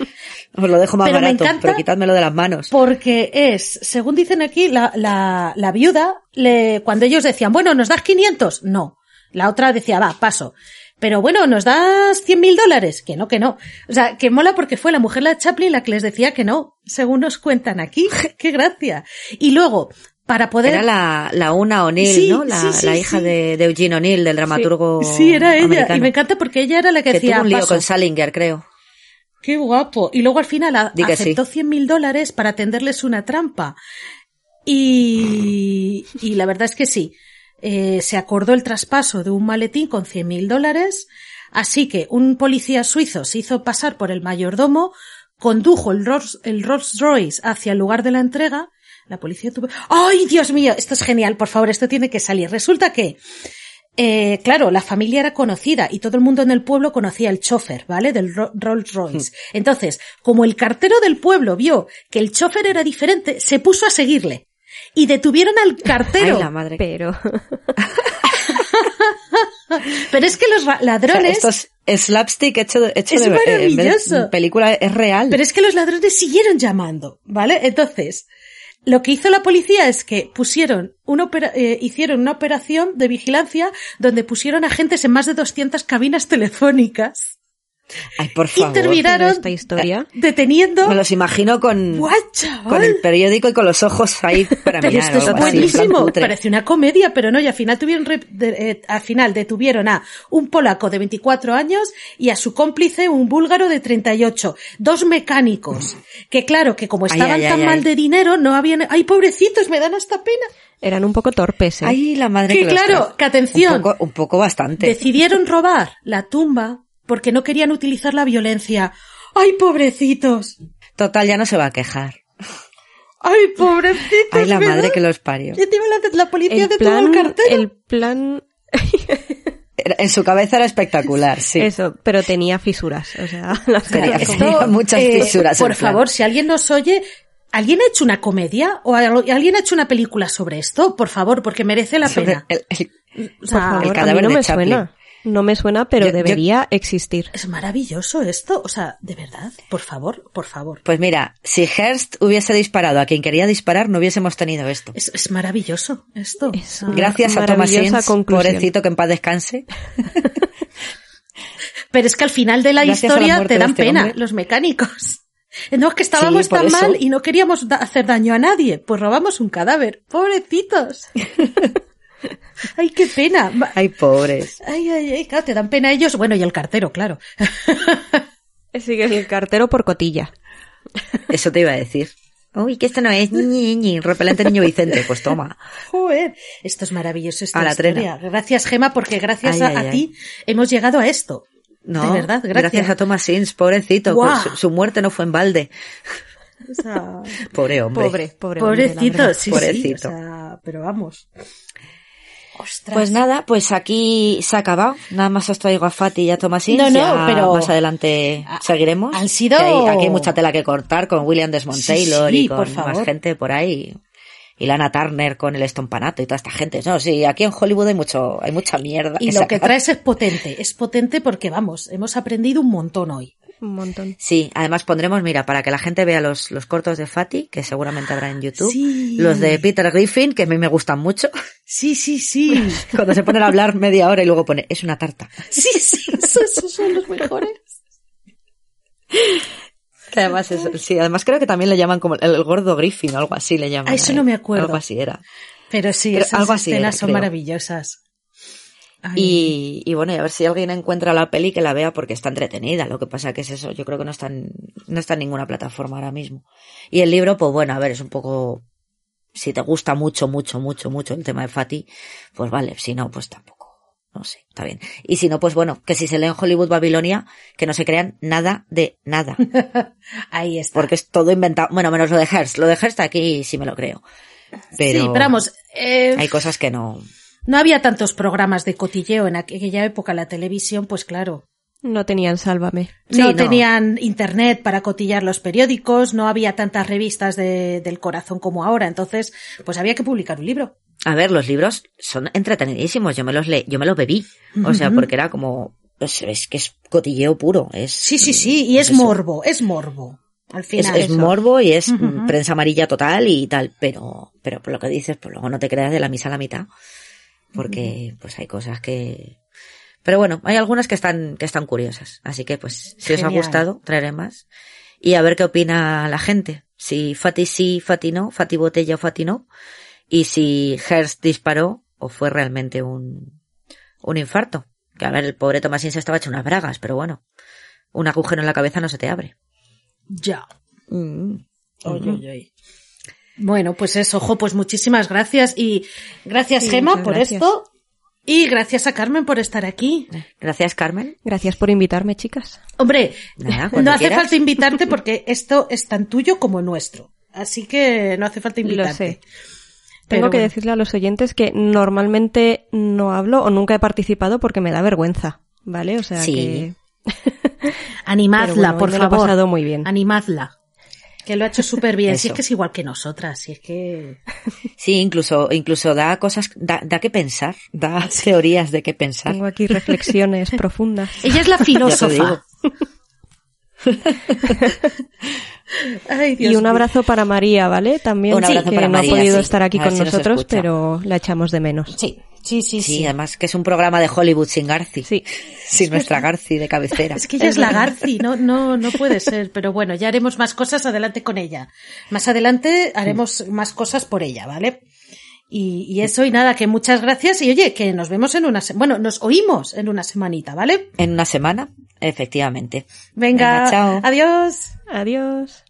Os lo dejo más Pero barato, pero quitádmelo de las manos. Porque es, según dicen aquí, la, la, la viuda, le, cuando ellos decían, bueno, ¿nos das 500? No. La otra decía, va, paso. Pero bueno, ¿nos das 100 mil dólares? Que no, que no. O sea, que mola porque fue la mujer la Chaplin la que les decía que no, según nos cuentan aquí. ¡Qué gracia! Y luego, para poder... Era la, la Una O'Neill, Sí, ¿no? La, sí, sí, la hija de, de Eugene O'Neill, del dramaturgo Sí, era ella. americano, Y me encanta porque ella era la que, que decía, tuvo un lío paso. con Salinger, creo. Qué guapo. Y luego al final a- aceptó sí. 100 mil dólares para tenderles una trampa. Y, y la verdad es que sí. Eh, se acordó el traspaso de un maletín con 100 mil dólares. Así que un policía suizo se hizo pasar por el mayordomo, condujo el Rolls, el Rolls Royce hacia el lugar de la entrega. La policía tuvo... ¡Ay, Dios mío! Esto es genial, por favor, esto tiene que salir. Resulta que eh, claro, la familia era conocida y todo el mundo en el pueblo conocía al chofer, ¿vale? Del Ro- Rolls Royce. Entonces, como el cartero del pueblo vio que el chofer era diferente, se puso a seguirle. Y detuvieron al cartero. Ay, la madre. Pero Pero es que los ra- O sea, ladrones... esto es slapstick hecho Es de eh, vez de maravilloso. película es real. Pero es que los ladrones siguieron llamando, ¿vale? Entonces, lo que hizo la policía es que pusieron una opera- eh, hicieron una operación de vigilancia donde pusieron agentes en más de 200 cabinas telefónicas Ay, por y favor. terminaron esta historia. deteniendo Me los imagino con, con el periódico y con los ojos ahí para Pero mirar. esto es buenísimo. Parece una comedia, pero no, y al final tuvieron, re- de- eh, al final detuvieron a un polaco de 24 años y a su cómplice, un búlgaro de 38. Dos mecánicos. Que claro, que como estaban ay, tan ay, mal ay. de dinero, no habían, ay, pobrecitos, me dan hasta pena. eran un poco torpes, ¿eh? Ay, la madre Que que claro, que atención. Un poco, un poco bastante. Decidieron robar la tumba porque no querían utilizar la violencia. ¡Ay, pobrecitos! Total, ya no se va a quejar. ¡Ay, pobrecitos! Ay, la madre que los parió. Y encima la, la policía el de todo plan, el cartero. el plan, En su cabeza era espectacular, sí. eso, pero tenía fisuras, o sea, las Tenía- tenía muchas fisuras Por favor, si alguien nos oye, ¿alguien ha hecho una comedia o al- alguien ha hecho una película sobre esto? Por favor, porque merece la Sobre pena. el, el- O Por sea, favor, el a cadáver mí no de me Chaplin. suena. No me suena, pero Yo- yo- debería existir. es maravilloso esto. O sea, de verdad, por favor, por favor. Pues mira, si Hearst hubiese disparado a quien quería disparar, no hubiésemos tenido esto. Es, es maravilloso esto. Es Gracias a Thomas conclusión. pobrecito que en paz descanse. Pero es que al final de la Gracias a la historia te dan este pena hombre. los mecánicos. No, es que estábamos Sí, tan eso. mal y no queríamos da- hacer daño a nadie. Pues robamos un cadáver. Pobrecitos. ay, qué pena. Ay, pobres. Ay, ay, ay, claro, te dan pena ellos. Bueno, y el cartero, claro. Sigue el cartero por cotilla. Eso te iba a decir. Uy, que esto no es ñi, ñi, repelente niño Vicente. Pues toma. Joder, esto es maravilloso esta A la historia. Gracias, Gema, porque gracias Ay, a, ay, a ay. ti hemos llegado a esto. No, De verdad, gracias. a Thomas Sims, pobrecito. Guau. Su, su muerte no fue en balde. O sea, Pobre hombre. Pobre, pobre. hombre, la pobrecito, sí, sí. Pobrecito. O sea, pero vamos. Ostras. Pues nada, pues aquí se ha acabado. Nada más os traigo a Fati y a Thomas Sims. No, no, ya pero- Más adelante seguiremos. han sido- hay- aquí hay mucha tela que cortar con William Desmond Taylor sí, y con por más favor. gente por ahí. Y Lana Turner con el estompanato y toda esta gente. No, sí, aquí en Hollywood hay mucho, hay mucha mierda. Y que lo que traes es potente. Es potente porque, vamos, hemos aprendido un montón hoy. Un montón. Sí, además pondremos, mira, para que la gente vea los, los cortos de Fati, que seguramente habrá en YouTube. Sí. Los de Peter Griffin, que a mí me gustan mucho. Sí, sí, sí. Cuando se ponen a hablar media hora y luego pone, es una tarta. Sí, sí, esos, son los mejores. Que además es, sí, además creo que también le llaman como el, el gordo Griffin o algo así le llaman. Ah, eso no me acuerdo. Algo así era. Pero sí, esas algo así escenas era, son creo. maravillosas. Y, y bueno, y a ver si alguien encuentra la peli que la vea porque está entretenida. Lo que pasa que es eso, yo creo que no está en, no está en ninguna plataforma ahora mismo. Y el libro, pues bueno, a ver, es un poco, si te gusta mucho, mucho, mucho, mucho el tema de Fati, pues vale, si no, pues tampoco. No sé, está bien. Y si no, pues bueno, que si se lee en Hollywood Babilonia, que no se crean nada de nada. Ahí está. Porque es todo inventado. Bueno, menos lo de Hearst. Lo de Hearst aquí sí me lo creo. Pero, Sí, pero vamos, eh, hay cosas que no. No había tantos programas de cotilleo en aquella época, la televisión, pues claro. No tenían sálvame. Sí, no, no. tenían internet para cotillar los periódicos, no había tantas revistas de- del corazón como ahora, entonces, pues había que publicar un libro. A ver, los libros son entretenidísimos. Yo me los le, yo me los bebí. O sea, porque era como, es, es que es cotilleo puro. Es, Sí, sí, sí, y pues es morbo, es morbo. Al Es, final. es morbo y es prensa amarilla total y tal, pero, pero por lo que dices, pues luego no te creas de la misa a la mitad. Porque, pues hay cosas que, pero bueno, hay algunas que están, que están curiosas. Así que pues, si os ha gustado, traeré más. Y a ver qué opina la gente. Si Fati sí, Fati no, Fati botella o Fati no. Y si Hearst disparó o fue realmente un, un infarto. Que a ver, el pobre Tomasín se estaba hecho unas bragas, pero bueno. Un agujero en la cabeza no se te abre. Ya. Mm. Oy, oy, oy. Bueno, pues eso, ojo, pues muchísimas gracias y gracias Sí, Gema por gracias. esto y gracias a Carmen por estar aquí. Gracias, Carmen. Gracias por invitarme, chicas. Hombre, Nada, no hace quieras. falta invitarte porque esto es tan tuyo como nuestro. Así que no hace falta Lo invitarte. sé. Pero Tengo que bueno. decirle a los oyentes que normalmente no hablo o nunca he participado porque me da vergüenza, ¿vale? O sea Sí. que Animadla, bueno, por lo he pasado muy bien. Animadla. Que lo ha hecho súper bien. Si es que es igual que nosotras, si es que... Sí, incluso, incluso da cosas, da, da que pensar, da teorías de qué pensar. tengo aquí reflexiones profundas. Ella es la filósofa. Ay, Y un mío. abrazo para María, ¿vale? También Un abrazo que para no María, ha podido sí. estar aquí A con nosotros, pero la echamos de menos. Sí, sí, sí, Sí, sí. además que es un programa de Hollywood sin Garci. Sí. Sin nuestra Garci de cabecera. Es que ella es la Garci, no, no, no puede ser, pero bueno, ya haremos más cosas adelante con ella. Más adelante haremos más cosas por ella, ¿vale? Y, y eso y nada, que muchas gracias y oye, que nos vemos en una, bueno, nos oímos en una semanita, ¿vale? En una semana, efectivamente. Venga, Venga, chao. adiós. Adiós.